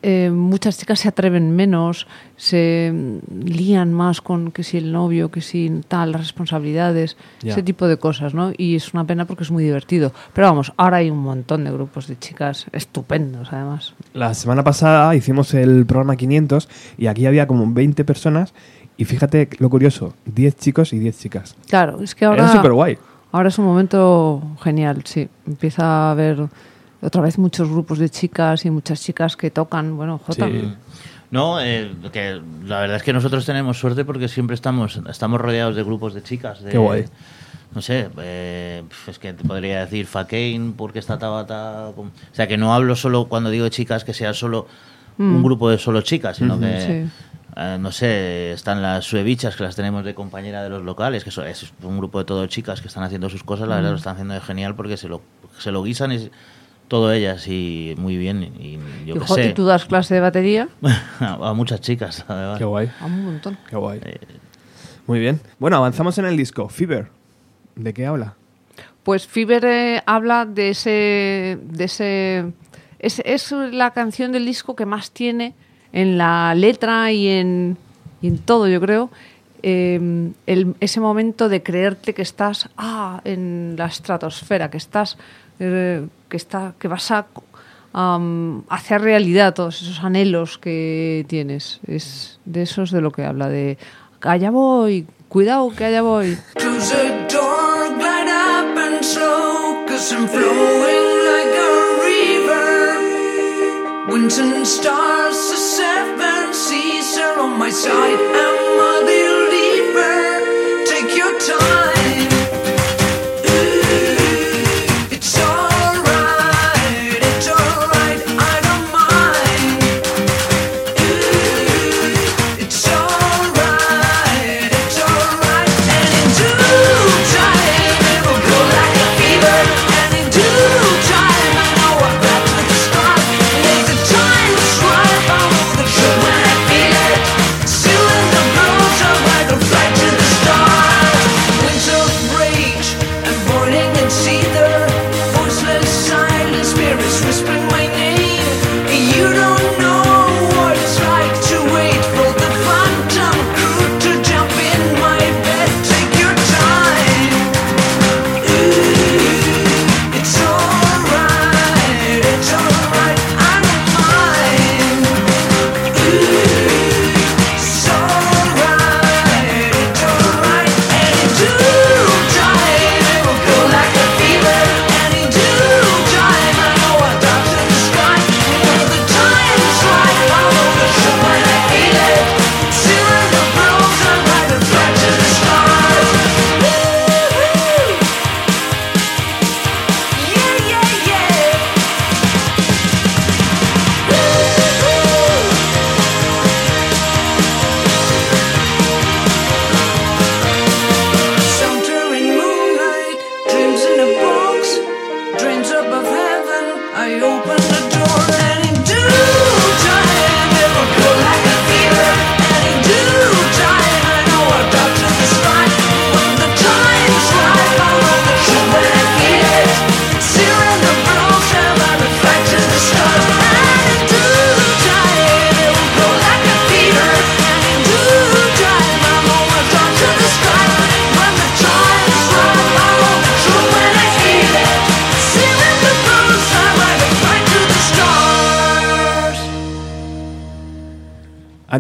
eh, muchas chicas se atreven menos, se lían más con que si el novio, que si tal, las responsabilidades, Ya. ese tipo de cosas, ¿no? Y es una pena porque es muy divertido. Pero vamos, ahora hay un montón de grupos de chicas estupendos, además. La semana pasada hicimos el programa 500 y aquí había como 20 personas y fíjate lo curioso, 10 chicos y 10 chicas. Claro, es que ahora... Era súper guay. Ahora es un momento genial, sí. Empieza a haber otra vez muchos grupos de chicas y muchas chicas que tocan. Bueno, Jota. Sí. No, eh, que la verdad es que nosotros tenemos suerte porque siempre estamos, estamos rodeados de grupos de chicas. De, Qué guay. No sé, eh, es que te podría decir Fakein porque está Tabata. con- O sea, que no hablo solo cuando digo chicas que sea solo un grupo de solo chicas, sino que. Mm. Sí. eh, no sé, están las suevichas que las tenemos de compañera de los locales, que eso es un grupo de todo chicas que están haciendo sus cosas, la Mm. verdad lo están haciendo de genial porque se lo, se lo guisan y todo ellas y muy bien. Y yo y, qué jo- y sé. tú das clase de batería a muchas chicas, además. Qué guay, a un montón. qué guay. Eh, Muy bien. Bueno, avanzamos en el disco. Fever. ¿De qué habla? Pues Fiber eh, habla de ese, de ese es, es la canción del disco que más tiene en la letra y en, y en todo, yo creo. eh, el- ese momento de creerte que estás ah, en la estratosfera, que estás eh, que está, que vas a am, hacer realidad todos esos anhelos que tienes. Es de eso es de lo que habla de allá voy, cuidado que allá voy. The. Winds and stars, the seven seas are on my side. I'm a believer.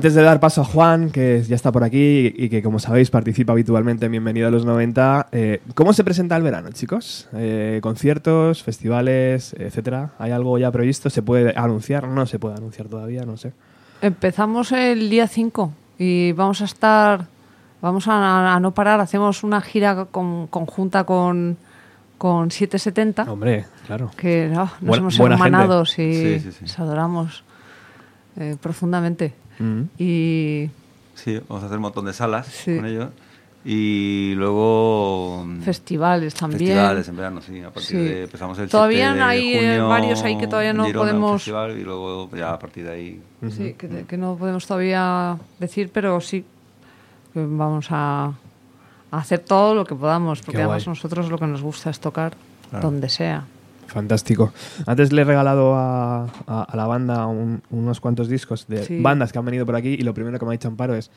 Antes de dar paso a Juan, que ya está por aquí y que, como sabéis, participa habitualmente en Bienvenido a los 90, eh, ¿cómo se presenta el verano, chicos? Eh, ¿Conciertos, festivales, etcétera? ¿Hay algo ya previsto? ¿Se puede anunciar? No se puede anunciar todavía, no sé. Empezamos el día 5 y vamos a estar, vamos a, a no parar, hacemos una gira con- conjunta con, con 770, Hombre, claro. que ah, nos Buena- hemos buena hermanado y Sí, sí, sí. nos adoramos eh, profundamente. Mm. Y Sí, vamos a hacer un montón de salas Sí. con ellos. Y luego. mm, festivales también. Festivales en verano, sí. A partir Sí. de, empezamos el Todavía 7 de hay, eh, junio varios ahí que todavía no Girona, podemos- festival, y luego ya a partir de ahí. Sí, que, que no podemos todavía decir, pero sí que vamos a, a hacer todo lo que podamos, porque Qué además guay. nosotros lo que nos gusta es tocar Claro. donde sea. Fantástico. Antes le he regalado a, a- a la banda un- unos cuantos discos de Sí. bandas que han venido por aquí y lo primero que me ha dicho Amparo es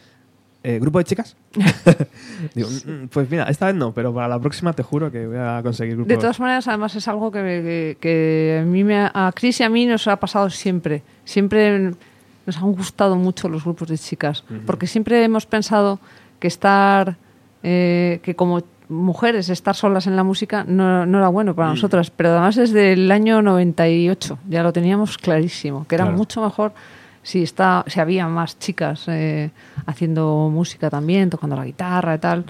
eh, ¿grupo de chicas? Digo, "Mm, mm, pues mira, esta vez no, pero para la próxima te juro que voy a conseguir grupo. De todas maneras, además es algo que, que, que a, mí me, a Chris y a mí nos ha pasado siempre. Siempre nos han gustado mucho los grupos de chicas, porque siempre hemos pensado que estar, eh, que como mujeres estar solas en la música no, no era bueno para nosotras, pero además desde el año 98 ya lo teníamos clarísimo, que era Claro. mucho mejor si, está, si había más chicas eh, haciendo música también, tocando la guitarra y tal,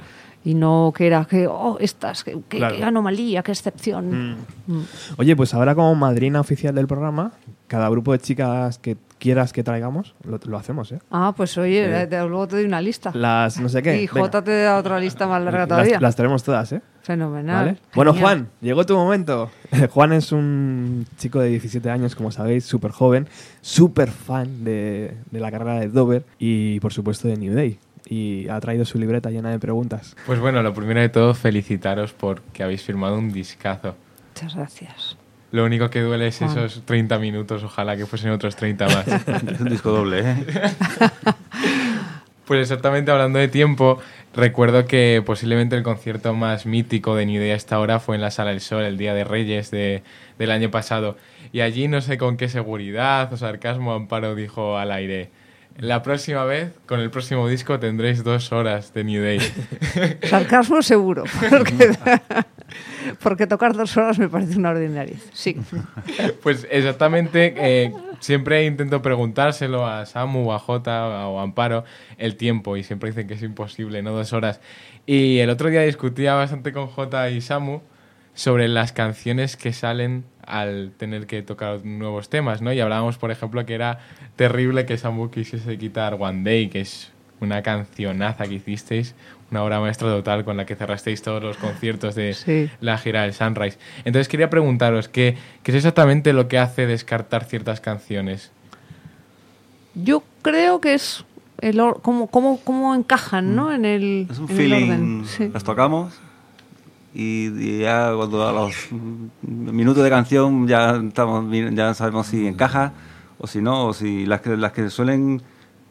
y no que era que, oh, estas, que, que- Claro. qué anomalía, qué excepción. Mm. Oye, pues ahora como madrina oficial del programa, cada grupo de chicas que quieras que traigamos, lo, lo hacemos, ¿eh? Ah, pues oye, Eh, luego te doy una lista. Las no sé qué. y venga. J te da otra lista más larga Las- todavía. Las, tenemos todas, ¿eh? Fenomenal. ¿Vale? Bueno. Juan, llegó tu momento. Juan es un chico de 17 años, como sabéis, súper joven, súper fan de, de la carrera de Dover y, por supuesto, de New Day. Y ha traído su libreta llena de preguntas. Pues bueno, lo primero de todo, felicitaros porque habéis firmado un discazo. Muchas gracias. Lo único que duele es Juan. esos 30 minutos, ojalá que fuesen otros 30 más. Es un disco doble, ¿eh? Pues exactamente hablando de tiempo, recuerdo que posiblemente el concierto más mítico de New Day hasta ahora fue en la Sala del Sol, el Día de Reyes de- del año pasado. Y allí no sé con qué seguridad o sarcasmo Amparo dijo al aire, la próxima vez, con el próximo disco, tendréis dos horas de New Day. Sarcasmo seguro. Porque, porque tocar dos horas me parece una ordinaria. Sí. Pues exactamente, eh, siempre intento preguntárselo a Samu, a Jota o a Amparo el tiempo y siempre dicen que es imposible, no dos horas. Y el otro día discutía bastante con Jota y Samu sobre las canciones que salen al tener que tocar nuevos temas, ¿no? Y hablábamos, por ejemplo, que era terrible que Samu quisiese quitar One Day, que es una cancionaza que hicisteis, una obra maestra total con la que cerrasteis todos los conciertos de Sí. la gira del Sunrise. Entonces quería preguntaros, ¿qué, qué es exactamente lo que hace descartar ciertas canciones? Yo creo que es el cómo, cómo, cómo encajan ¿no? en el, Es un en el feeling. orden. Sí. Las tocamos y, ya cuando a los minutos de canción ya estamos ya sabemos si encaja o si no, o si las que, las que suelen.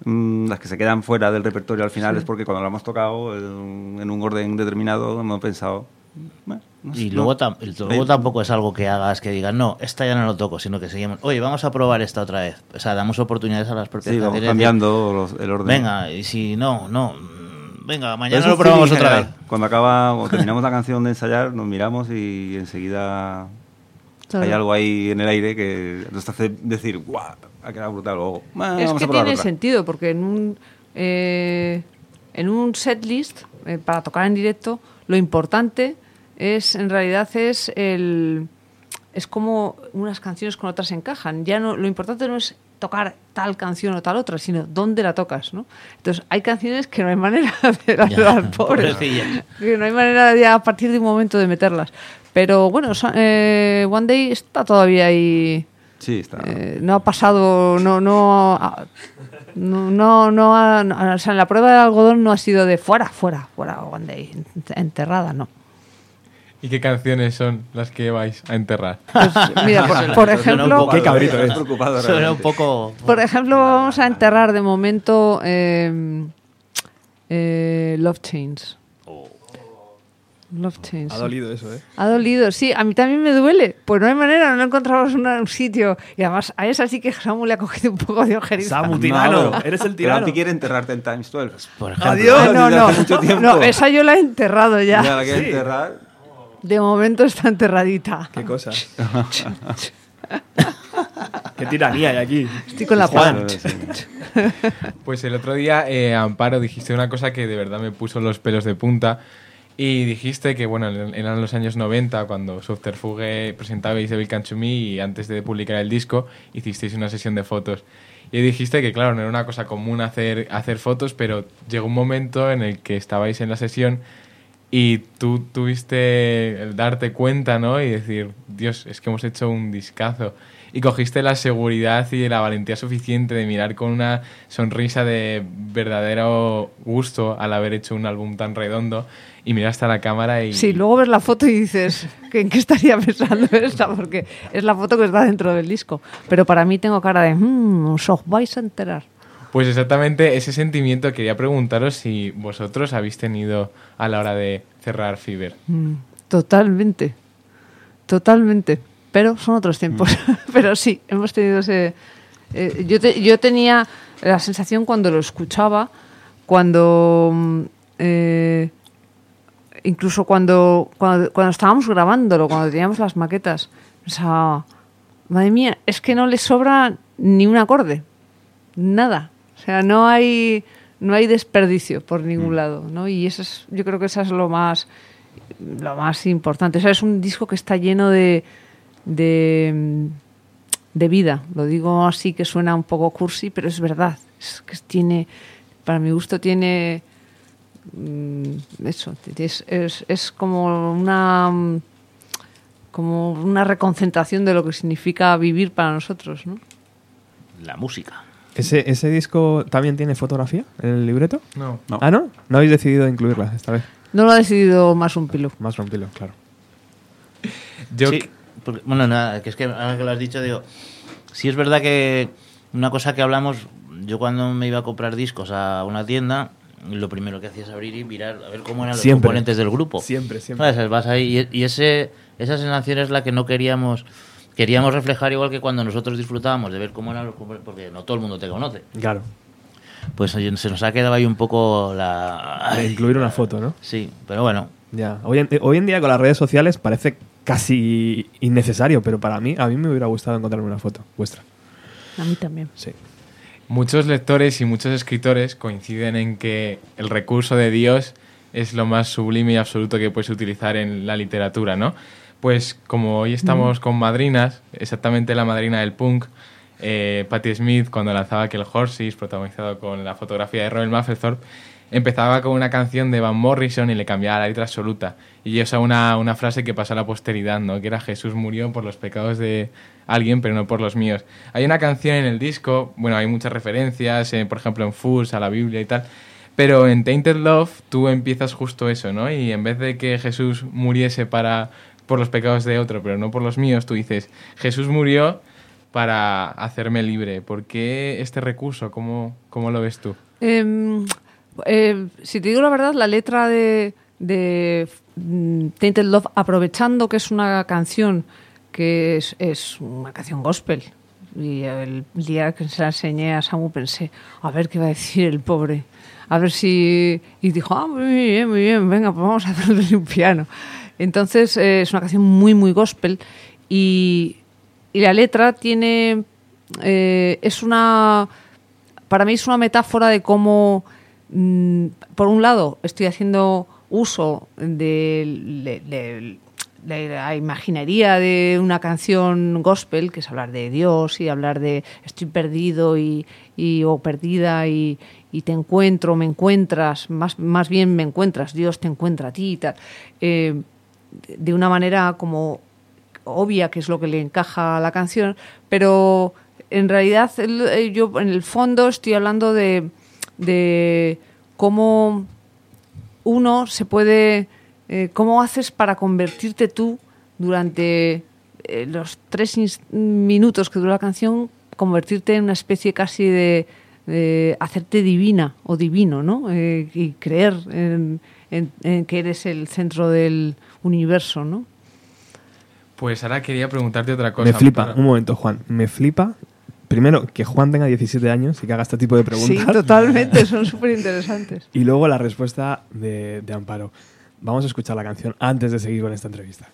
mm, Las que se quedan fuera del repertorio al final Sí. es porque cuando lo hemos tocado en, un orden determinado hemos pensado. "Bueno, no sé, Y no". luego, tam- y luego tampoco es algo que hagas que digas, no, esta ya no lo toco, sino que seguimos, oye, vamos a probar esta otra vez. O sea, damos oportunidades a las propias Sí, vamos canciones de- cambiando los- el orden. Venga, y si no, no, venga, mañana lo probamos otra vez. Cuando acaba, o terminamos la canción de ensayar, nos miramos y enseguida hay algo ahí en el aire que nos hace decir, guau, ha quedado brutal. O, "Bueno, Es vamos que a tiene otra". sentido, porque en un, eh, en un set list, eh, para tocar en directo, lo importante es, en realidad, es el es como unas canciones con otras encajan. Ya no, lo importante no es tocar tal canción o tal otra, sino dónde la tocas, ¿no? Entonces, hay canciones que no hay manera de Ya, ayudar, pobres. Que no hay manera de, a partir de un momento de meterlas. Pero bueno, eh, One Day está todavía ahí. Sí, está. Eh, no ha pasado, no, no, ha- no, no, no ha- no- o sea, en la prueba de algodón no ha sido de fuera, fuera, fuera, One Day, enterrada, no. ¿Y qué canciones son las que vais a enterrar? Pues, mira, por, por Suena un ejemplo, poco- Qué cabrito Estás es. preocupado Suena un poco... por ejemplo, vamos a enterrar de momento eh, eh, Love Chains. Love Chains. Ha dolido eso, ¿eh? Ha dolido, sí, a mí también me duele. Pues no hay manera, no encontramos una- un sitio. Y además, a esa sí que Samu le ha cogido un poco de ojeriza. Samu, tirano, pero- eres el Pero tirano. a ti quiere enterrarte en Times 12. Por ejemplo. Adiós. No, no, esa yo la he enterrado ya. Ya la quiere enterrar. De momento está enterradita. Qué cosas. Qué tiranía hay aquí. Estoy con la paz. Pues el otro día, eh, Amparo, dijiste una cosa que de verdad me puso los pelos de punta. Y dijiste que, bueno, eran los años 90 cuando Subterfuge presentabais Devil Can To Me y antes de publicar el disco hicisteis una sesión de fotos. Y dijiste que, claro, no era una cosa común hacer, hacer fotos, pero llegó un momento en el que estabais en la sesión y tú tuviste el darte cuenta, ¿no? Y decir, Dios, es que hemos hecho un discazo. Y cogiste la seguridad y la valentía suficiente de mirar con una sonrisa de verdadero gusto al haber hecho un álbum tan redondo y miraste a la cámara y... Sí, luego ves la foto y dices, ¿que ¿en qué estaría pensando esta? Porque es la foto que está dentro del disco. Pero para mí tengo cara de, mmm, os vais a enterar. Pues exactamente ese sentimiento quería preguntaros si vosotros habéis tenido a la hora de cerrar Fiverr. Mm, totalmente, totalmente. Pero son otros tiempos. Pero sí, hemos tenido ese... eh, yo, te- yo tenía la sensación cuando lo escuchaba, cuando... mm, eh, incluso cuando, cuando, cuando estábamos grabándolo, cuando teníamos las maquetas, pensaba, madre mía, es que no le sobra ni un acorde, nada. O sea, no hay, no hay desperdicio por ningún lado, ¿no? Y eso es, yo creo que eso es lo más, lo más importante. O sea, es un disco que está lleno de, de, de vida. Lo digo así que suena un poco cursi, pero es verdad. Es que tiene, para mi gusto tiene mm, eso, es, es, es como una mm, como una reconcentración de lo que significa vivir para nosotros, ¿no? La música. ¿Ese, ¿Ese disco también tiene fotografía en el libreto? No. No. Ah, ¿no? No habéis decidido incluirla esta vez. No lo ha decidido más un pilo. Más rompilo, claro. Yo Sí, porque- bueno, nada, que es que ahora que lo has dicho, digo, si es verdad que una cosa que hablamos, yo cuando me iba a comprar discos a una tienda, lo primero que hacía es abrir y mirar a ver cómo eran los Siempre. componentes del grupo. Siempre, siempre. Vas ahí y, y ese, esa sensación es la que no queríamos queríamos reflejar igual que cuando nosotros disfrutábamos de ver cómo eran los porque no todo el mundo te conoce. Claro. Pues oye, se nos ha quedado ahí un poco la... De incluir una foto, ¿no? Sí, pero bueno, Ya. Hoy en, hoy en día con las redes sociales parece casi innecesario, pero para mí, a mí me hubiera gustado encontrarme una foto vuestra. A mí también. Sí. Muchos lectores y muchos escritores coinciden en que el recurso de Dios es lo más sublime y absoluto que puedes utilizar en la literatura, ¿no? Pues como hoy estamos con madrinas, exactamente la madrina del punk, eh, Patti Smith, cuando lanzaba aquel Horses, protagonizado con la fotografía de Robert Mapplethorpe, empezaba con una canción de Van Morrison y le cambiaba la letra absoluta. Y usa una, una frase que pasa a la posteridad, ¿no? Que era Jesús murió por los pecados de alguien, pero no por los míos. Hay una canción en el disco, bueno, hay muchas referencias, eh, por ejemplo en Fools, a la Biblia y tal, pero en Tainted Love tú empiezas justo eso, ¿no? Y en vez de que Jesús muriese para por los pecados de otro, pero no por los míos, tú dices, Jesús murió para hacerme libre. ¿Por qué este recurso? ¿Cómo, cómo lo ves tú? Eh, eh, si te digo la verdad, la letra de, de mm, Tainted Love, aprovechando que es una canción que es, es una canción gospel, y el día que se la enseñé a Samu pensé, a ver qué va a decir el pobre, a ver si... Y dijo, ah, muy bien, muy bien, venga, pues vamos a hacerle un piano. Entonces eh, es una canción muy, muy gospel y, y la letra tiene... eh, es una... Para mí es una metáfora de cómo, mm, por un lado, estoy haciendo uso de, la imaginería de una canción gospel, que es hablar de Dios y hablar de estoy perdido y, y- o perdida y, y te encuentro, me encuentras, más, más bien me encuentras, Dios te encuentra a ti y tal. Eh, de- una manera como obvia, que es lo que le encaja a la canción, pero en realidad eh, yo en el fondo estoy hablando de, de cómo uno se puede, eh, cómo haces para convertirte tú durante eh, los tres minutos que dura la canción, convertirte en una especie casi de, eh, hacerte divina o divino, ¿no? Eh, y creer en, en- en que eres el centro del universo, ¿no? Pues ahora quería preguntarte otra cosa. Me flipa, un momento, Juan. Me flipa, primero, que Juan tenga 17 años y que haga este tipo de preguntas. Sí, totalmente, son súper interesantes. Y luego la respuesta de, de Amparo. Vamos a escuchar la canción antes de seguir con esta entrevista.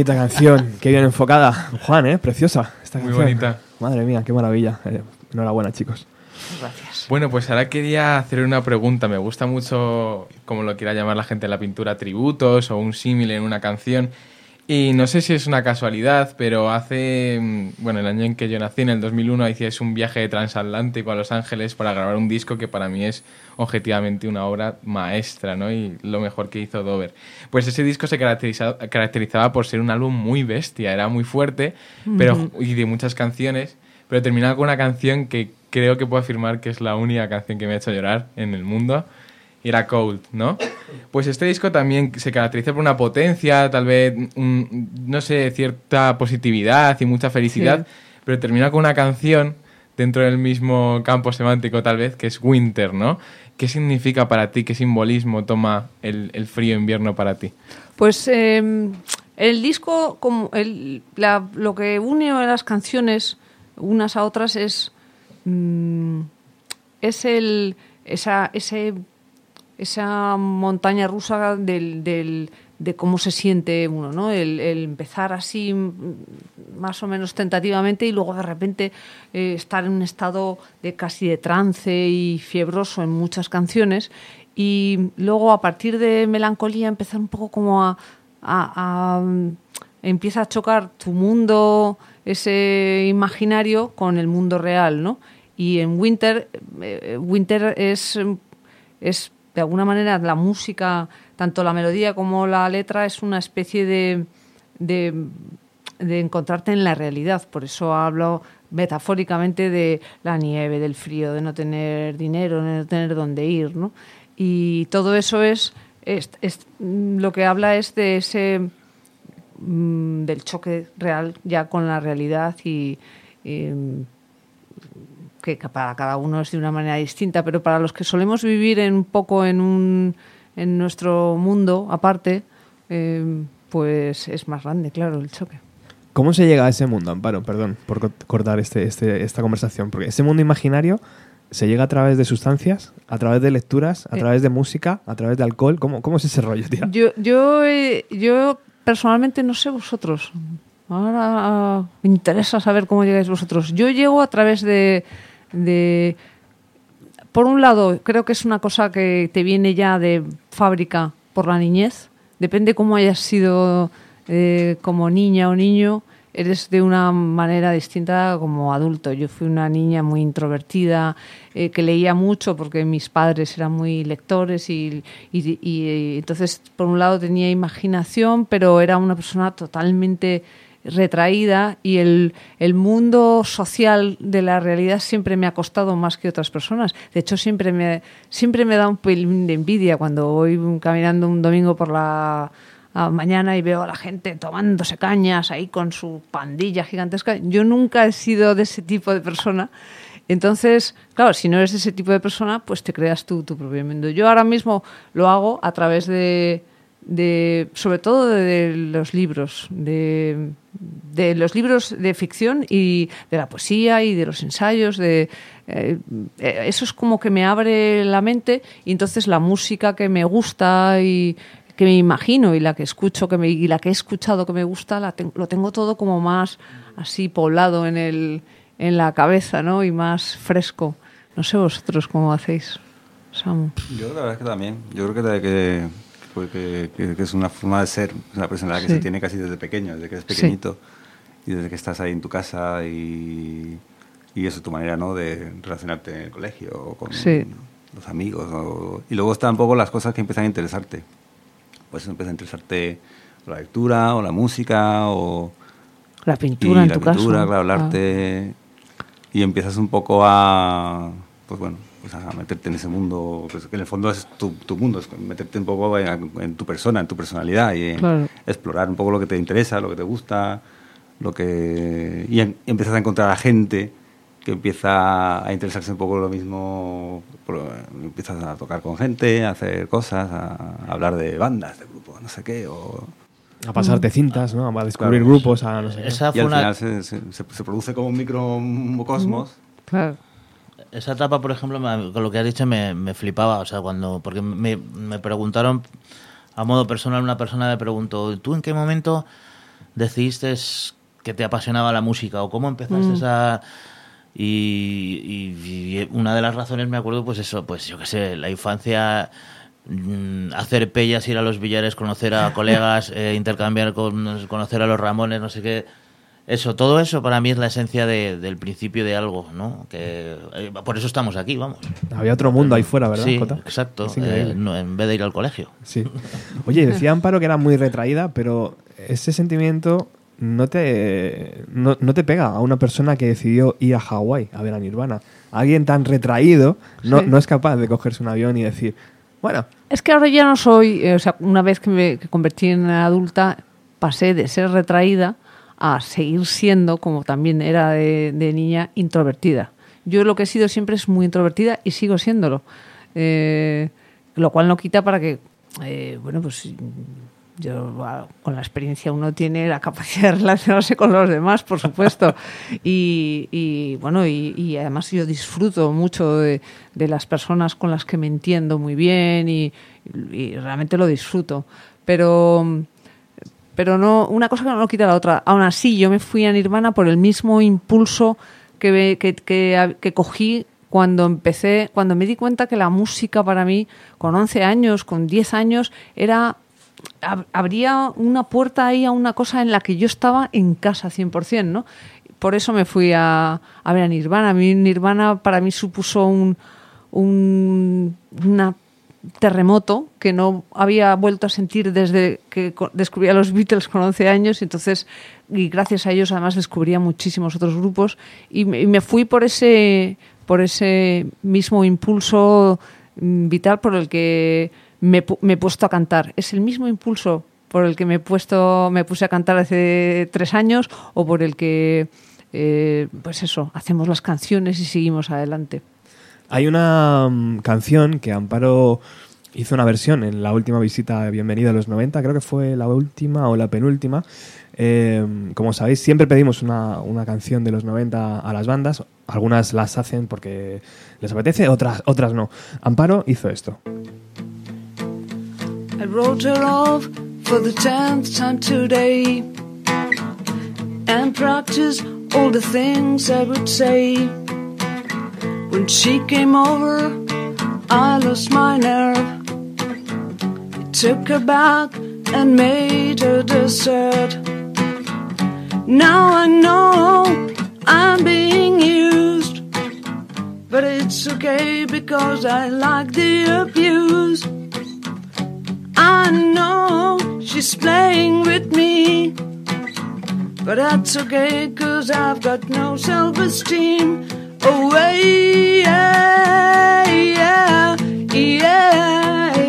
Bonita canción, qué bien enfocada. Juan, ¿eh? Preciosa esta Muy canción. bonita. Madre mía, qué maravilla. Eh, enhorabuena, chicos. Gracias. Bueno, pues ahora quería hacer una pregunta. Me gusta mucho, como lo quiera llamar la gente, la pintura tributos o un símil en una canción. Y no sé si es una casualidad, pero hace, mm, bueno, el año en que yo nací, en el 2001, hice un viaje transatlántico a Los Ángeles para grabar un disco que para mí es objetivamente una obra maestra, ¿no? Y lo mejor que hizo Dover. Pues ese disco se caracteriza- caracterizaba por ser un álbum muy bestia, era muy fuerte, pero y de muchas canciones, pero terminaba con una canción que creo que puedo afirmar que es la única canción que me ha hecho llorar en el mundo. Y era Cold, ¿no? Pues este disco también se caracteriza por una potencia, tal vez, un- no sé, cierta positividad y mucha felicidad, Sí. pero termina con una canción dentro del mismo campo semántico tal vez, que es Winter, ¿no? ¿Qué significa para ti, qué simbolismo toma el, el frío invierno para ti? Pues eh, el disco, como el- la- lo que une a las canciones unas a otras es, mm, es el, esa, ese, esa montaña rusa del, del, de cómo se siente uno, ¿no? El, empezar así más o menos tentativamente y luego de repente eh, estar en un estado de casi de trance y fiebroso en muchas canciones y luego a partir de melancolía empezar un poco como a, mm, empieza a chocar tu mundo ese imaginario con el mundo real, ¿no? Y en Winter, eh, Winter es, es de alguna manera la música, tanto la melodía como la letra, es una especie de, de, encontrarte en la realidad. Por eso hablo metafóricamente de la nieve, del frío, de no tener dinero, de no tener dónde ir, ¿no? Y todo eso es, es- es- lo que habla es de ese mm, del choque real ya con la realidad y, que para cada uno es de una manera distinta, pero para los que solemos vivir en, un poco en, un, en nuestro mundo aparte, eh, pues es más grande, claro, el choque. ¿Cómo se llega a ese mundo, Amparo? Perdón por co- cortar este, este- esta conversación. Porque ese mundo imaginario se llega a través de sustancias, a través de lecturas, a Eh. través de música, a través de alcohol. ¿Cómo, cómo es ese rollo, tía? Yo, yo, eh, yo personalmente no sé vosotros. Ahora ah, me interesa saber cómo llegáis vosotros. Yo llego a través de, de- Por un lado, creo que es una cosa que te viene ya de fábrica por la niñez. Depende cómo hayas sido eh, como niña o niño, eres de una manera distinta como adulto. Yo fui una niña muy introvertida, eh, que leía mucho porque mis padres eran muy lectores y, y- eh, entonces, por un lado, tenía imaginación, pero era una persona totalmente retraída y el, el mundo social de la realidad siempre me ha costado más que otras personas. De hecho, siempre me, siempre me da un pelín de envidia cuando voy caminando un domingo por la mañana y veo a la gente tomándose cañas ahí con su pandilla gigantesca. Yo nunca he sido de ese tipo de persona. Entonces, claro, si no eres de ese tipo de persona, pues te creas tú tu propio mundo. Yo ahora mismo lo hago a través de, de sobre todo de, los libros, de, de los libros de ficción y de la poesía y de los ensayos. De, eh, eh, eso es como que me abre la mente y entonces la música que me gusta y que me imagino y la que escucho que me, y la que he escuchado que me gusta la lo tengo todo como más así poblado en el en la cabeza ¿no? y más fresco no sé vosotros cómo hacéis Samu Yo la verdad que también. Yo creo que, que, pues que, que- que es una forma de ser, es una personalidad que se tiene casi desde pequeño, desde que eres Sí. pequeñito y desde que estás ahí en tu casa y, y eso es tu manera ¿no? de relacionarte en el colegio o con Sí. los amigos. o- y luego están un poco las cosas que empiezan a interesarte. Pues empieza a interesarte la lectura o la música o la pintura y en la tu pintura, caso claro, el Ah. arte. Y empiezas un poco a, pues bueno, pues a meterte en ese mundo, pues que en el fondo es tu, tu mundo, es meterte un poco en, en tu persona, en tu personalidad y en Claro. explorar un poco lo que te interesa, lo que te gusta, lo que y en- empiezas a encontrar a gente que empieza a interesarse un poco en lo mismo, por- empiezas a tocar con gente, a hacer cosas, a hablar de bandas, de grupos, no sé qué, o A pasarte cintas, ¿no? A descubrir Claro. grupos, a no sé qué. Esa y fue al una, final se, se- se- se produce como un microcosmos. claro esa etapa, por ejemplo, me- con lo que has dicho me, me flipaba, o sea, cuando porque me, me preguntaron a modo personal, una persona me preguntó, ¿tú en qué momento decidiste que te apasionaba la música o cómo empezaste a y, y- y una de las razones me acuerdo pues eso, pues yo qué sé, la infancia mm, hacer pellas, ir a los billares, conocer a colegas, eh, intercambiar con conocer a los Ramones, no sé qué. Eso, todo eso para mí es la esencia de- del principio de algo, ¿no? Que eh, por eso estamos aquí, vamos. Había otro mundo ahí fuera, ¿verdad, Sí, Jota? exacto. Eh, no, en vez de ir al colegio. Sí. Oye, decía Amparo que era muy retraída, pero ese sentimiento no te, no, no te pega a una persona que decidió ir a Hawái a ver a Nirvana. Alguien tan retraído no, Sí. no es capaz de cogerse un avión y decir, bueno, Es que ahora ya no soy, eh, o sea, una vez que me que convertí en adulta, pasé de ser retraída a seguir siendo, como también era de, de niña, introvertida. Yo lo que he sido siempre es muy introvertida y sigo siéndolo. Eh, lo cual no quita para que, eh, bueno, pues yo ah, con la experiencia uno tiene la capacidad de relacionarse con los demás, por supuesto. Y, y, bueno, y, y además yo disfruto mucho de, de las personas con las que me entiendo muy bien y, y realmente lo disfruto. pero pero no una cosa que no lo quita la otra. Aún así, yo me fui a Nirvana por el mismo impulso que, que, que- cogí cuando empecé, cuando me di cuenta que la música para mí, con 11 años, con 10 años, era ab- abría una puerta ahí a una cosa en la que yo estaba en casa 100%, ¿no? Por eso me fui a, a ver a Nirvana. A mí Nirvana para mí supuso un, un una terremoto que no había vuelto a sentir desde que descubrí a los Beatles con 11 años. Entonces, y gracias a ellos además descubría muchísimos otros grupos y me, y fui por ese, por ese mismo impulso mm, vital por el que me, me he puesto a cantar. Es el mismo impulso por el que me he puesto, me puse a cantar hace tres años o por el que, eh, pues eso, hacemos las canciones y seguimos adelante. Hay una mm, canción que Amparo hizo una versión en la última visita de Bienvenida a los 90, creo que fue la última o la penúltima. Eh, como sabéis, siempre pedimos una, una canción de los 90 a las bandas. Algunas las hacen porque les apetece, otras, otras no. Amparo hizo esto. I wrote her off for the tenth time today and practiced all the things I would say. When she came over, I lost my nerve. It took her back and made her dessert. Now I know I'm being used, but it's okay because I like the abuse. I know she's playing with me. But that's okay, cause I've got no self esteem. Oh, yeah,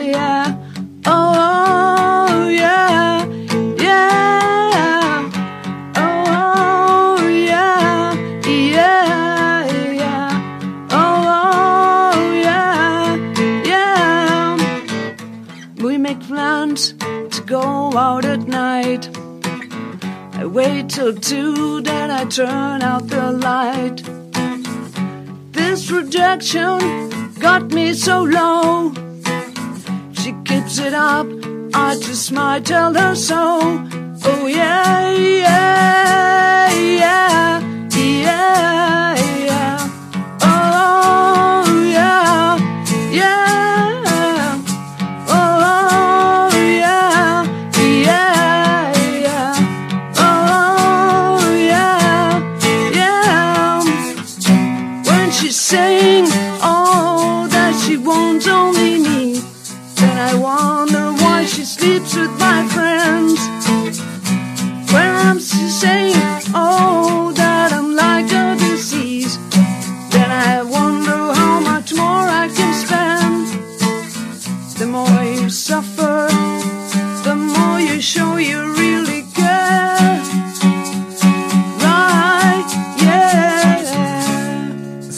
yeah. Oh, yeah, yeah. Oh, yeah, yeah. Oh, yeah, yeah. We make plans to go out at night. I wait till two, then I turn out the light. Rejection got me so low. She keeps it up, I just might tell her so. Oh yeah, yeah, yeah, yeah, yeah. Oh yeah, yeah. She sleeps with my friends.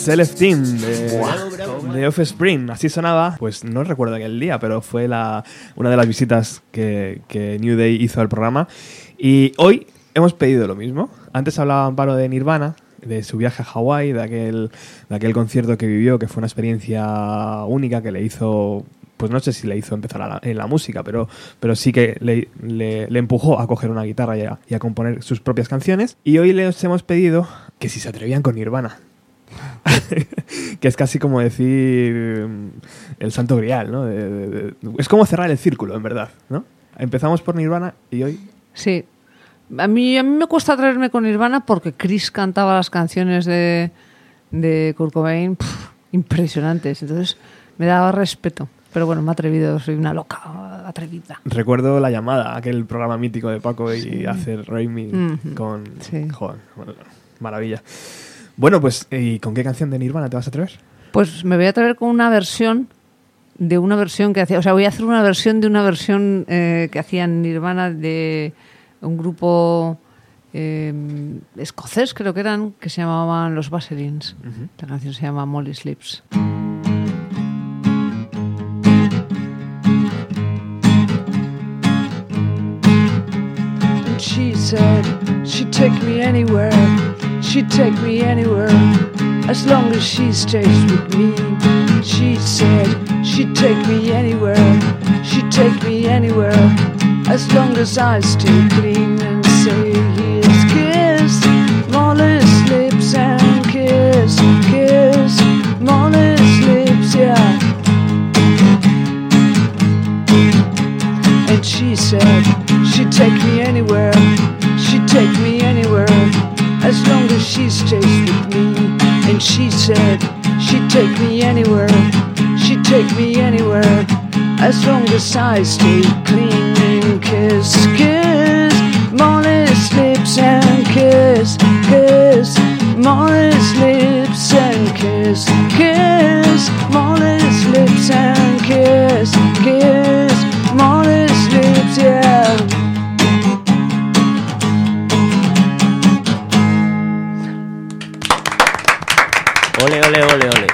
Self Team de, de Offspring. Así sonaba, pues no recuerdo aquel día, pero fue la, una de las visitas que, que New Day hizo al programa. Y hoy hemos pedido lo mismo. Antes hablaba Amparo de Nirvana, de su viaje a Hawái, de aquel, de aquel concierto que vivió, que fue una experiencia única que le hizo. Pues no sé si le hizo empezar la- en la música, pero, pero sí que le, le- le empujó a coger una guitarra y a, y a componer sus propias canciones. Y hoy les hemos pedido que si se atrevían con Nirvana que es casi como decir mm, el santo grial, ¿no? De- de- de- es como cerrar el círculo, en verdad, ¿no? Empezamos por Nirvana y hoy... Sí. A mí, a mí me cuesta traerme con Nirvana porque Chris cantaba las canciones de, de Kurt Cobain impresionantes. Entonces me daba respeto. Pero bueno, me he atrevido, soy una loca atrevida. Recuerdo la llamada, aquel programa mítico de Paco y hacer Raimi con... Sí. Joder, maravilla. Bueno, pues, ¿y con qué canción de Nirvana te vas a atrever? Pues me voy a atrever con una versión de una versión que hacía, o sea, voy a hacer una versión de una versión eh, que hacían Nirvana de un grupo eh, escocés, creo que eran, que se llamaban Los Vaselines. La canción se llama Molly Sleeps. And she said she'd take me anywhere, she'd take me anywhere, as long as she stays with me. She said she'd take me anywhere, she'd take me anywhere as long as I stay clean and say his kiss, Molly's lips and kiss, kiss, Molly's lips, yeah. And she said she'd take me anywhere, she'd take me anywhere as long as she stays with me. And she said she'd take me anywhere, she'd take me anywhere. As long as I stay clean and kiss, kiss, Molly's lips and kiss, kiss, Molly's lips and kiss, kiss, Molly's lips and kiss, kiss, Molly's lips, yeah. Ole, ole, ole, ole.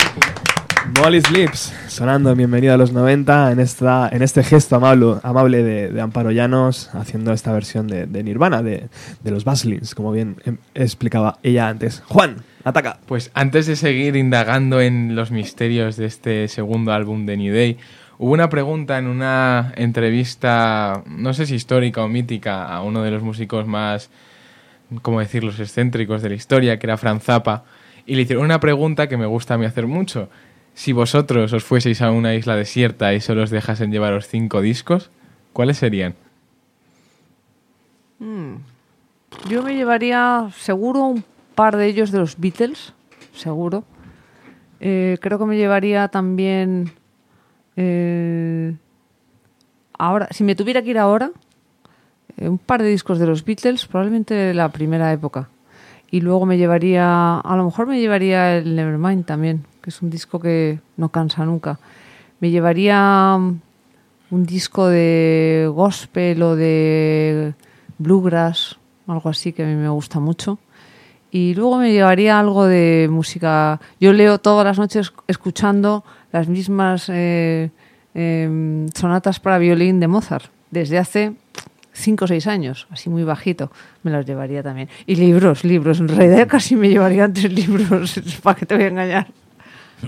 Molly's Lips, sonando en Bienvenido a los 90 en, esta, en este gesto amable, amable de, de Amparo Llanos, haciendo esta versión de, de Nirvana, de, de los Baslins, como bien em, explicaba ella antes. Juan, ataca. Pues antes de seguir indagando en los misterios de este segundo álbum de New Day, hubo una pregunta en una entrevista, no sé si histórica o mítica, a uno de los músicos más, ¿cómo decirlo?, excéntricos de la historia, que era Franz Zappa, y le hicieron una pregunta que me gusta a mí hacer mucho. Si vosotros os fueseis a una isla desierta y solo os dejasen llevaros cinco discos, ¿cuáles serían? Yo me llevaría seguro un par de ellos de los Beatles, seguro. Eh, creo que me llevaría también. eh, ahora, si me tuviera que ir ahora, eh, un par de discos de los Beatles, probablemente la primera época. Y luego me llevaría, a lo mejor me llevaría el Nevermind también, que es un disco que no cansa nunca. Me llevaría mm, un disco de gospel o de bluegrass, algo así que a mí me gusta mucho. Y luego me llevaría algo de música. Yo leo todas las noches escuchando las mismas eh, em, sonatas para violín de Mozart, desde hace cinco o seis años, así muy bajito, me las llevaría también. Y libros, libros. En realidad casi me llevaría antes libros, ¿para qué te voy a engañar?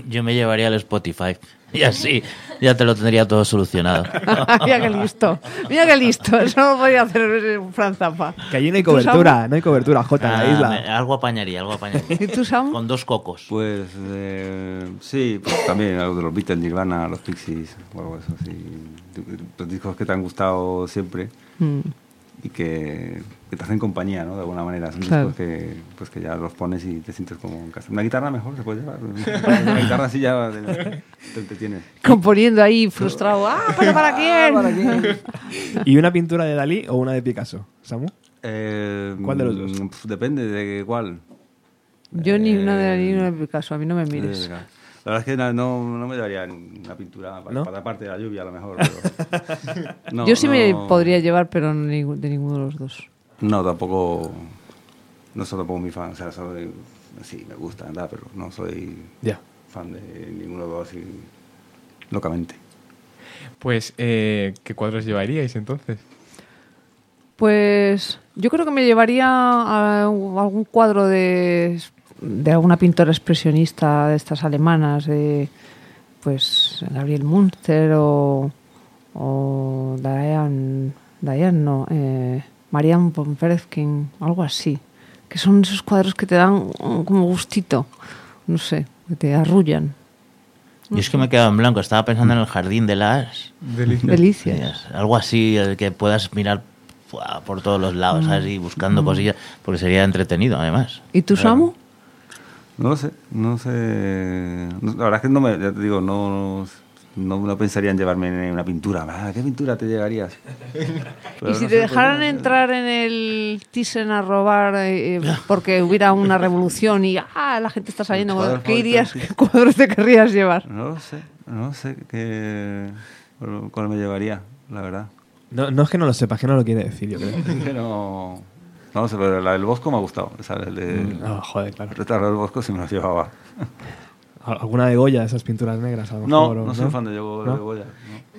Yo me llevaría el Spotify. Y así ya te lo tendría todo solucionado. mira qué listo, mira qué listo. Eso no lo podía hacer Fran Zappa. Que allí no hay ¿Tú, cobertura, no hay cobertura, J, en la Ah, isla. me- algo apañaría, algo apañaría. ¿Y tú, Sam? Con dos cocos. Pues eh, sí, pues también algo de los Beatles, Nirvana, los Pixies, o algo de eso, sí. Los discos que te han gustado siempre Mm. y que, que te hacen compañía, ¿no? De alguna manera. Son Claro. discos que, pues que ya los pones y te sientes como en casa. Una guitarra mejor se puede llevar. Una guitarra así ya te, te entretienes. Componiendo ahí frustrado. ¡Ah, pero para quién! ¿Y una pintura de Dalí o una de Picasso? ¿Samu? Eh, ¿Cuál de los dos? Depende de cuál. Yo ni una de Eh, ni una de Picasso, a mí no me mires. Eh, La verdad es que no, no, me daría una pintura para, ¿No? para parte de la lluvia, a lo mejor. pero- No, Yo sí me no- podría llevar, pero de ninguno de los dos. No, tampoco. No soy tampoco muy fan. O sea, soy, sí, me gusta, ¿verdad? Pero no soy fan de ninguno de los dos así locamente. Pues, eh, ¿qué cuadros llevaríais entonces? Pues yo creo que me llevaría a algún cuadro de, de alguna pintora expresionista de estas alemanas, de pues Gabriel Münster o, o Diane, Diane no, eh, Marianne von Feretzking, algo así. Que son esos cuadros que te dan mm, como gustito, no sé, que te arrullan. Yo es que me he quedado en blanco. Estaba pensando en el jardín de las... Delicias. Algo así, el que puedas mirar por todos los lados, ¿sabes? Y buscando cosillas, porque sería entretenido, además. ¿Y tú, Samu? No lo sé, no sé. la verdad es que no me. Ya te digo, no. No, no pensaría en llevarme en una pintura. Ah, ¿Qué pintura te llevarías? Pero y si no te sé, dejaran podría- entrar en el Thyssen a robar eh, eh, porque hubiera una revolución y ah, la gente está saliendo, Cuadros ¿qué irías, qué cuadros te querrías llevar? No lo sé, no sé qué. cuál- ¿Cuál me llevaría, la verdad? No, no es que no lo sepas, que no lo quiere decir, yo creo. Que no. No sé, pero la del Bosco me ha gustado. Esa, el de. Ah, joder, claro. El retrato del Bosco sí me lo llevaba. ¿Al- ¿Alguna de Goya, esas pinturas negras? A lo No, mejor, no soy fan de, Yo- ¿No? de Goya. No.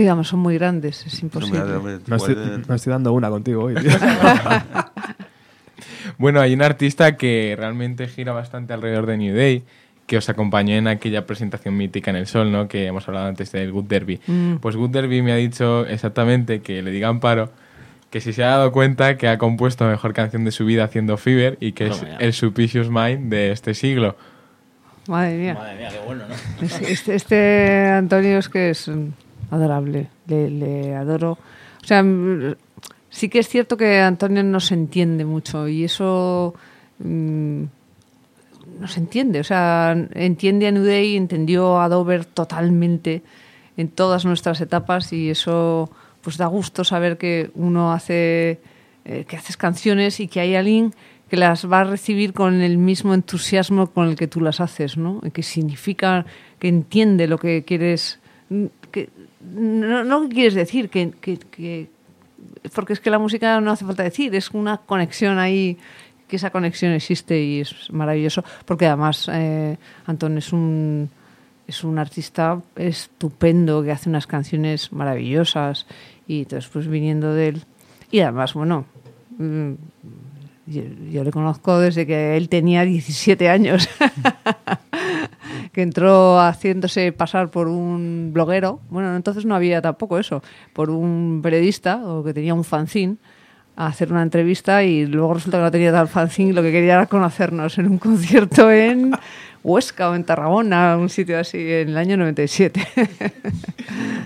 Digamos, son muy grandes, es imposible. grandes, hombre, No estoy, igual de- no estoy dando una contigo hoy, tío. Bueno, hay un artista que realmente gira bastante alrededor de New Day, que os acompañó en aquella presentación mítica en el Sol, ¿no? Que hemos hablado antes del Good Derby. Mm. Pues Good Derby me ha dicho exactamente que le diga Amparo que si se ha dado cuenta que ha compuesto la mejor canción de su vida haciendo Fever y que es el Supicious Mind de este siglo. Madre mía. Madre mía, qué bueno, ¿no? Es- Este, este Antonio es que es adorable, le, le adoro. O sea, mm, sí que es cierto que Antonio no se entiende mucho y eso mm, no se entiende. O sea, entiende a New Day, entendió a Dover totalmente en todas nuestras etapas y eso pues da gusto saber que uno hace eh, que haces canciones y que hay alguien que las va a recibir con el mismo entusiasmo con el que tú las haces, ¿no? Que significa, que entiende lo que quieres, que, no, no que quieres decir, que, que- que- porque es que la música no hace falta decir, es una conexión ahí, que esa conexión existe y es maravilloso, porque además eh, Antón es un es un artista estupendo que hace unas canciones maravillosas y entonces pues viniendo de él. Y además bueno mm, yo, yo le conozco desde que él tenía 17 años que entró haciéndose pasar por un bloguero. Bueno entonces no había tampoco eso por un periodista o que tenía un fanzine a hacer una entrevista y luego resulta que no tenía tal fanzine lo que quería era conocernos en un concierto en Huesca o en Tarragona, un sitio así, en el año 97.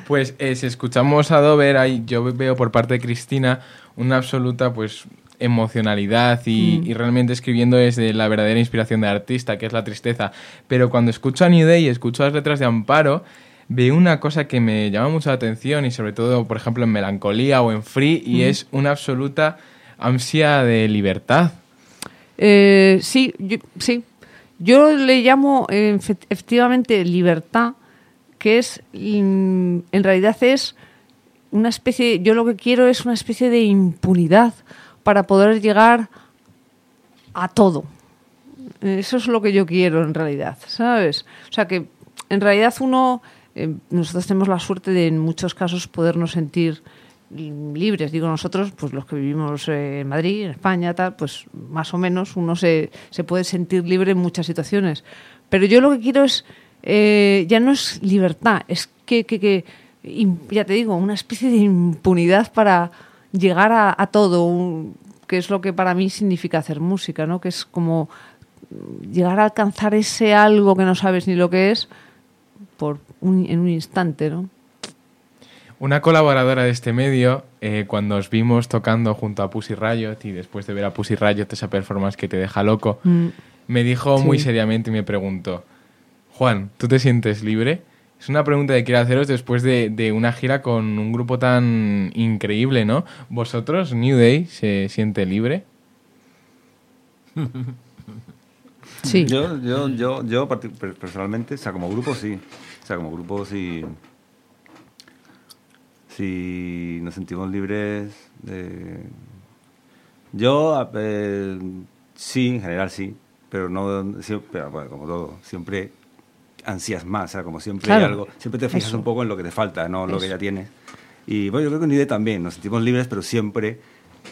Pues eh, si escuchamos a Dover, ahí yo veo por parte de Cristina una absoluta pues emocionalidad y, y realmente escribiendo desde la verdadera inspiración del artista, que es la tristeza. Pero cuando escucho a New Day y escucho las letras de Amparo, veo una cosa que me llama mucho la atención y sobre todo, por ejemplo, en Melancolía o en Free, y es una absoluta ansia de libertad. Eh, sí, yo, sí. Yo le llamo efe- efectivamente libertad, que es, mm, en realidad es una especie, yo lo que quiero es una especie de impunidad para poder llegar a todo. Eso es lo que yo quiero en realidad, ¿sabes? O sea que en realidad uno, eh, nosotros tenemos la suerte de en muchos casos podernos sentir libres. Digo nosotros, pues los que vivimos eh, en Madrid, en España, tal, pues más o menos uno se, puede sentir libre en muchas situaciones. Pero yo lo que quiero es, eh, ya no es libertad, es que, ya te digo, una especie de impunidad para llegar a, todo, un- que es lo que para mí significa hacer música, ¿no? Que es como llegar a alcanzar ese algo que no sabes ni lo que es por en un instante, ¿no? Una colaboradora de este medio, eh, cuando os vimos tocando junto a Pussy Riot y después de ver a Pussy Riot esa performance que te deja loco, Mm. me dijo Sí. muy seriamente y me preguntó, Juan, ¿tú te sientes libre? Es una pregunta que quiero haceros después de, de una gira con un grupo tan increíble, ¿no? ¿Vosotros, New Day, se siente libre? Sí. Yo, yo, yo, yo personalmente, o sea, como grupo sí. O sea, como grupo sí. Sí nos sentimos libres de. Yo, eh, sí, en general sí. Pero no. Siempre, bueno, como todo, siempre ansías más. O sea, como siempre hay algo. Siempre te fijas Eso. un poco en lo que te falta, no en lo que Eso. ya tienes. Y bueno, yo creo que en IDE también. Nos sentimos libres, pero siempre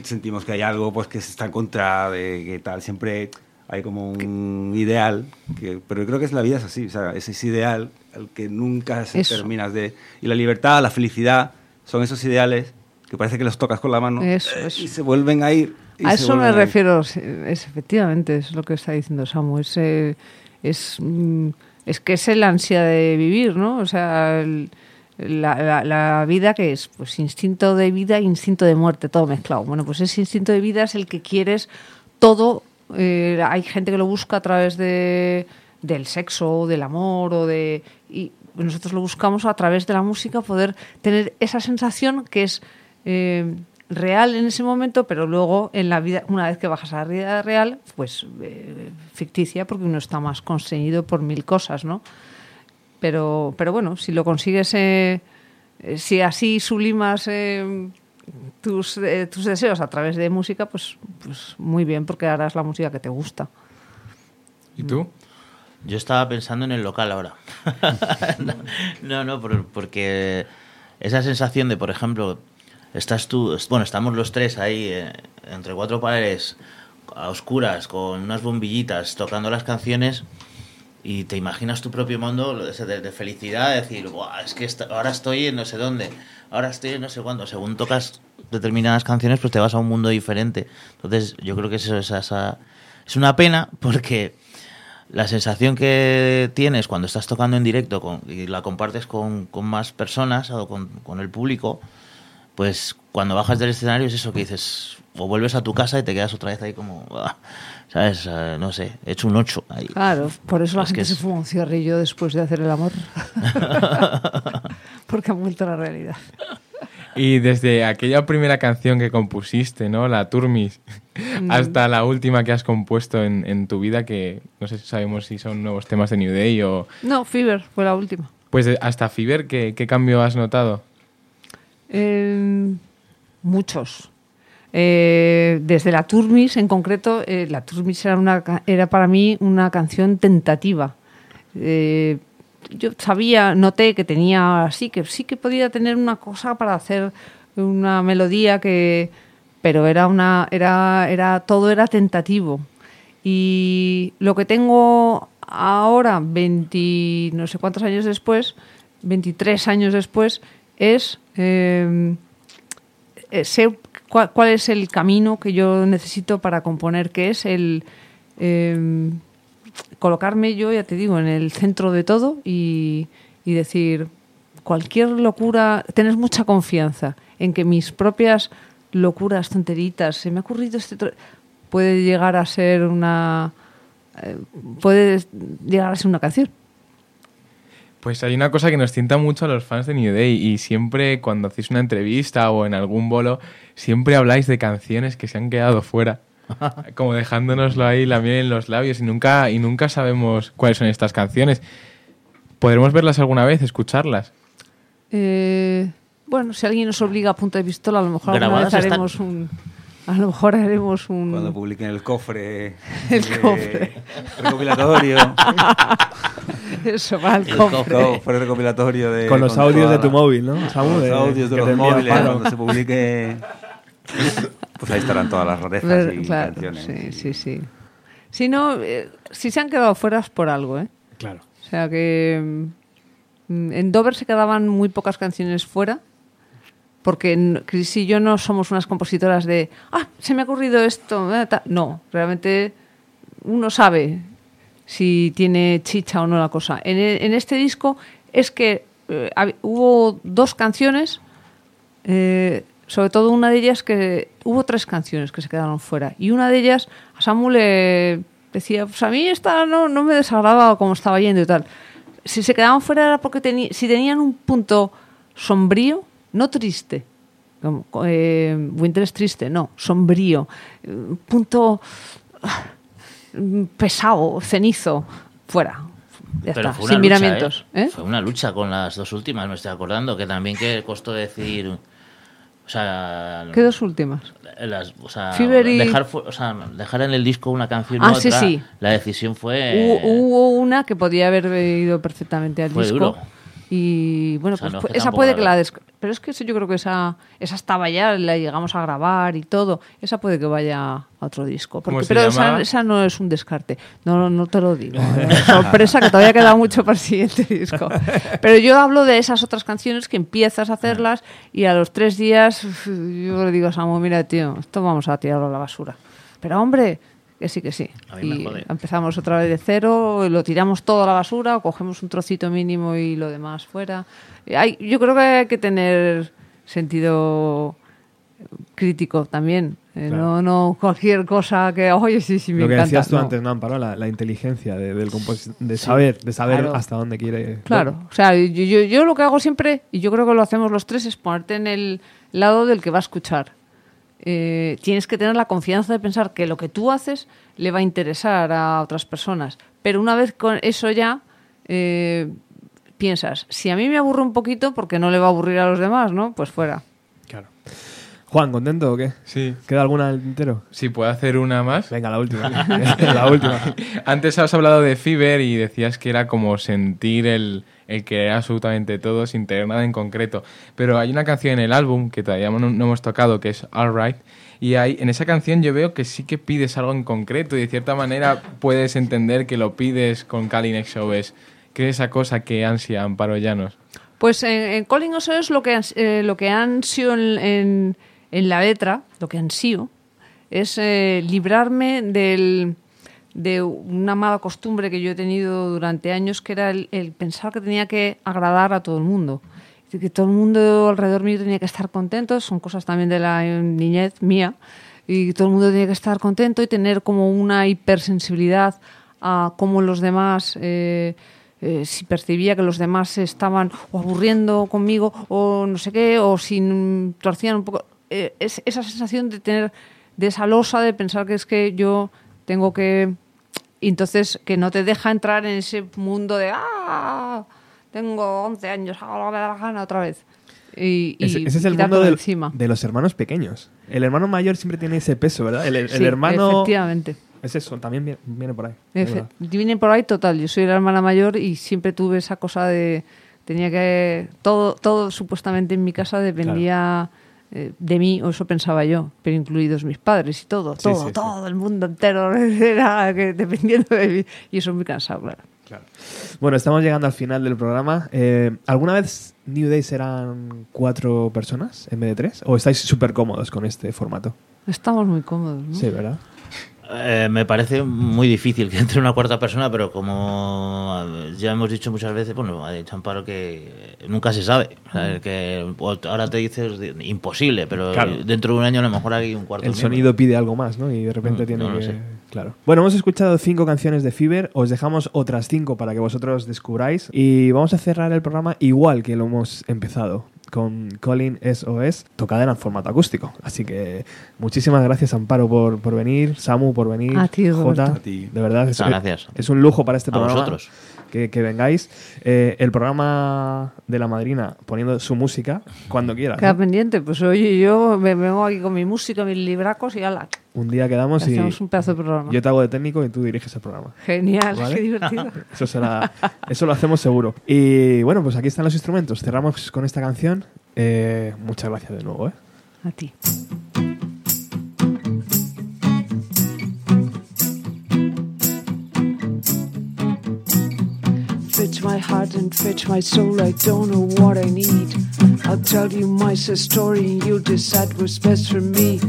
sentimos que hay algo pues que se está en contra de que tal. Siempre hay como un ideal, que, pero yo creo que es la vida es así, o sea, es ese ideal al que nunca se Eso. terminas de... Y la libertad, la felicidad, son esos ideales que parece que los tocas con la mano Eso, eh, eso. y se vuelven a ir. y A eso me refiero, es, efectivamente, es lo que está diciendo Samu. Es, eh, es, mm, es que es el ansia de vivir, ¿no? O sea, el- la, la- la vida que es, pues instinto de vida, instinto de muerte, todo mezclado. Bueno, pues ese instinto de vida es el que quieres todo. eh, hay gente que lo busca a través de, del sexo, del amor, o de. Y nosotros lo buscamos a través de la música, poder tener esa sensación que es. eh, real en ese momento, pero luego en la vida, una vez que bajas a la vida real, pues eh, ficticia, porque uno está más conseguido por mil cosas, ¿no? Pero, pero bueno, si lo consigues, eh, eh, si así sublimas tus, tus deseos a través de música, pues, pues muy bien, porque harás la música que te gusta. ¿Y tú? Yo estaba pensando en el local ahora. no, no, no, por- porque esa sensación de, por ejemplo, estás tú, bueno, estamos los tres ahí eh, entre cuatro paredes, a oscuras, con unas bombillitas, tocando las canciones y te imaginas tu propio mundo de, de- felicidad, de decir, "Buah, es que ahora estoy en no sé dónde, ahora estoy en no sé cuándo. Según tocas determinadas canciones, pues te vas a un mundo diferente. Entonces, yo creo que eso es, esa- es una pena porque la sensación que tienes cuando estás tocando en directo con- y la compartes con, con más personas o con, con el público, pues cuando bajas del escenario es eso que dices, o vuelves a tu casa y te quedas otra vez ahí como, ¿sabes? No sé, he hecho un 8 ahí. Claro, por eso la Es que gente se es- fuma un cigarrillo después de hacer el amor. Porque han vuelto a la realidad. Y desde aquella primera canción que compusiste, ¿no? La Turmis, hasta la última que has compuesto en, en tu vida, que no sé si sabemos si son nuevos temas de New Day o... No, Fever fue la última. Pues de- hasta Fiber, ¿qué, qué cambio has notado? Eh, muchos. Eh, desde la Turmis, en concreto, eh, la Turmis era, una, era para mí una canción tentativa. Yo sabía, noté que tenía, sí, que sí que podía tener una cosa para hacer una melodía que, pero era una, era, era, todo era tentativo. Y lo que tengo ahora, 20, no sé cuántos años después, 23 años después, es eh, eh, sé cuál, cuál es el camino que yo necesito para componer, que es el eh, colocarme yo, ya te digo, en el centro de todo y, y decir cualquier locura, tener mucha confianza en que mis propias locuras, tonteritas, se me ha ocurrido este... puede llegar a ser una... eh, puede llegar a ser una canción. Pues hay una cosa que nos tienta mucho a los fans de New Day y siempre cuando hacéis una entrevista o en algún bolo, siempre habláis de canciones que se han quedado fuera. Como dejándonoslo ahí la miel en los labios y nunca, y nunca sabemos cuáles son estas canciones. ¿Podremos verlas alguna vez, escucharlas? Eh, bueno, si alguien nos obliga a punta de pistola, a lo mejor alguna vez están. haremos un... A lo mejor haremos Cuando un... publiquen el cofre. El de- cofre. Recopilatorio. Eso, para el El cofre. cofre recopilatorio de. Con los con audios de tu móvil, ¿no? Samu, Con los de- audios de los móviles, cuando se publique. Pues ahí estarán todas las rarezas Ver- y claro, canciones. sí, sí, sí. Si no, eh, si se han quedado fuera es por algo, ¿eh? Claro. O sea que mm, en Dover se quedaban muy pocas canciones fuera, porque Chris y yo no somos unas compositoras de, ah, se me ha ocurrido esto. eh, ta-". No, realmente uno sabe si tiene chicha o no la cosa. En, e- en este disco es que eh, hubo dos canciones, eh, sobre todo una de ellas que hubo tres canciones que se quedaron fuera y una de ellas a Samu le decía, pues a mí esta no, no me desagradaba como estaba yendo y tal. Si se quedaban fuera era porque si tenían un punto sombrío, no triste. Como, eh, Winter es triste, no, sombrío. eh, Un punto ah, pesado, cenizo, fuera. Ya Pero está, fue una sin lucha, miramientos. ¿eh? ¿eh? Fue una lucha con las dos últimas, me estoy acordando, que también que costó decir... O sea, ¿Qué dos últimas? las- o sea, y- dejar, fu- o sea, dejar en el disco una canción Ah, u sí, otra, sí. la decisión fue... Hubo, hubo una que podía haber ido perfectamente al Fue disco. duro. Y bueno, O sea, pues no esa puede que la- des- Pero es que eso yo creo que esa, esa estaba ya, la llegamos a grabar y todo. Esa puede que vaya a otro disco. ¿Cómo Porque, se pero esa, no es un descarte. No, no te lo digo. Eh, Sorpresa que todavía queda mucho para el siguiente disco. Pero yo hablo de esas otras canciones que empiezas a hacerlas y a los tres días yo le digo a Samu, mira tío, esto vamos a tirarlo a la basura. Pero hombre, que sí, que sí. A mí me Y jode. empezamos otra vez de cero, lo tiramos todo a la basura o cogemos un trocito mínimo y lo demás fuera. Y hay- yo creo que hay que tener sentido crítico también. Eh, Claro. no, no cualquier cosa que, oye, sí, sí, me Lo que encanta. decías tú no. antes, ¿no, Amparo? La, la inteligencia de, del de saber, de saber claro. hasta dónde quiere. Claro, o sea, yo, yo, yo lo que hago siempre, y yo creo que lo hacemos los tres, es ponerte en el lado del que va a escuchar. Eh, tienes que tener la confianza de pensar que lo que tú haces le va a interesar a otras personas. Pero una vez con eso ya, eh, piensas, si a mí me aburre un poquito, porque no le va a aburrir a los demás, ¿no? Pues fuera. Claro. Juan, ¿contento o qué? Sí. ¿Queda alguna al tintero? Si puedo hacer una más. Venga, la última. la última. Antes has hablado de Fever y decías que era como sentir el, el querer absolutamente todo sin tener nada en concreto. Pero hay una canción en el álbum que todavía no, no hemos tocado que es Alright. Y hay, en esa canción yo veo que sí que pides algo en concreto y de cierta manera puedes entender que lo pides con Calling XOS. ¿Qué es esa cosa que ansia Amparo Llanos? Pues en, en Calling es lo que, eh, lo que ansio en, en, en la letra, lo que ansío, es eh, librarme del, de una mala costumbre que yo he tenido durante años, que era el, pensar que tenía que agradar a todo el mundo. Decir, que todo el mundo alrededor mío tenía que estar contento, son cosas también de la eh, niñez mía, y todo el mundo tenía que estar contento y tener como una hipersensibilidad a cómo los demás... eh, eh, si percibía que los demás se estaban o aburriendo conmigo o no sé qué, o si torcían un poco. es, esa sensación de tener, de esa losa, de pensar que es que yo tengo que. Y entonces que no te deja entrar en ese mundo de. ¡Ah! Tengo 11 años, que me da la gana otra vez. Y, y Ese, ese es el mundo de del- encima. de los hermanos pequeños. El hermano mayor siempre tiene ese peso, ¿verdad? El, el Sí, hermano... Efectivamente. Es eso, también viene, viene por ahí. Efe-. Viene por ahí total. Yo soy la hermana mayor y siempre tuve esa cosa de tenía que todo todo supuestamente en mi casa dependía eh, de mí o eso pensaba yo, pero incluidos mis padres y todo, todo, sí, sí. todo el mundo entero era que dependiendo de mí y eso es muy cansado, claro. Bueno, estamos llegando al final del programa. Eh, ¿Alguna vez New Day serán cuatro personas en vez de tres? ¿O estáis súper cómodos con este formato? Estamos muy cómodos, ¿no? Sí, ¿verdad? Eh, me parece muy difícil que entre una cuarta persona, pero como ya hemos dicho muchas veces, bueno, ha dicho Amparo que nunca se sabe. O sea, que ahora te dices imposible, pero Claro. dentro de un año a lo mejor hay un cuarto El miembro. sonido pide algo más, ¿no? Y de repente Mm, tiene no lo que... sé. Claro. Bueno, hemos escuchado cinco canciones de Fever, os dejamos otras cinco para que vosotros descubráis y vamos a cerrar el programa igual que lo hemos empezado con Colin SOS, tocada en formato acústico. Así que muchísimas gracias Amparo por, por venir, Samu por venir, A ti, Jota, Roberto. A ti. de verdad es, Muchas gracias. es un lujo para este A programa vosotros. que, que vengáis. Eh, el programa de la madrina poniendo su música cuando quieras. Queda ¿no? pendiente, pues oye, yo me vengo aquí con mi música, mis libracos y ala, Un día quedamos y hacemos un pedazo de programa. yo te hago de técnico y tú diriges el programa. Genial, ¿Vale? qué divertido. Eso será, eso lo hacemos seguro. Y bueno, pues aquí están los instrumentos. Cerramos con esta canción. Eh, muchas gracias de nuevo. ¿eh? A ti. My heart and fetch my soul. I don't know what I need. I'll tell you my story and you'll decide what's best for me.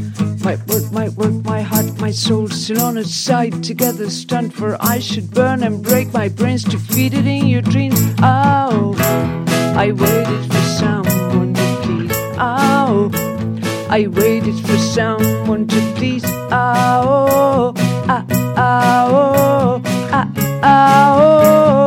My work, my work, my heart, my soul still on its side. Together stand for I should burn and break my brains to feed it in your dreams. Oh, I waited for someone to please. Oh, I waited for someone to please. Oh, ah, ah, oh, ah, ah, oh,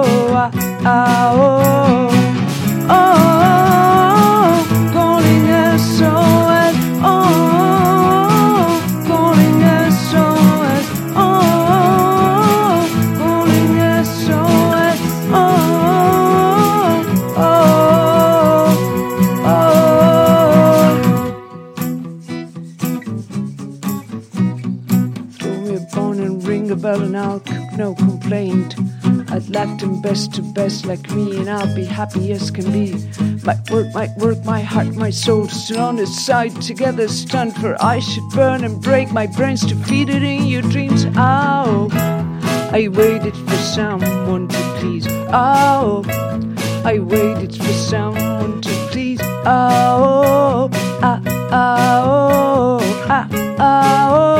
bell and I'll no complaint. I'd them best to best like me and I'll be happy as can be. My work, my work, my heart, my soul still on its side. Together stand for I should burn and break my brains to feed it in your dreams. Oh, I waited for someone to please. Oh, I waited for someone to please. Oh, ah, ah, oh, ah, ah, oh.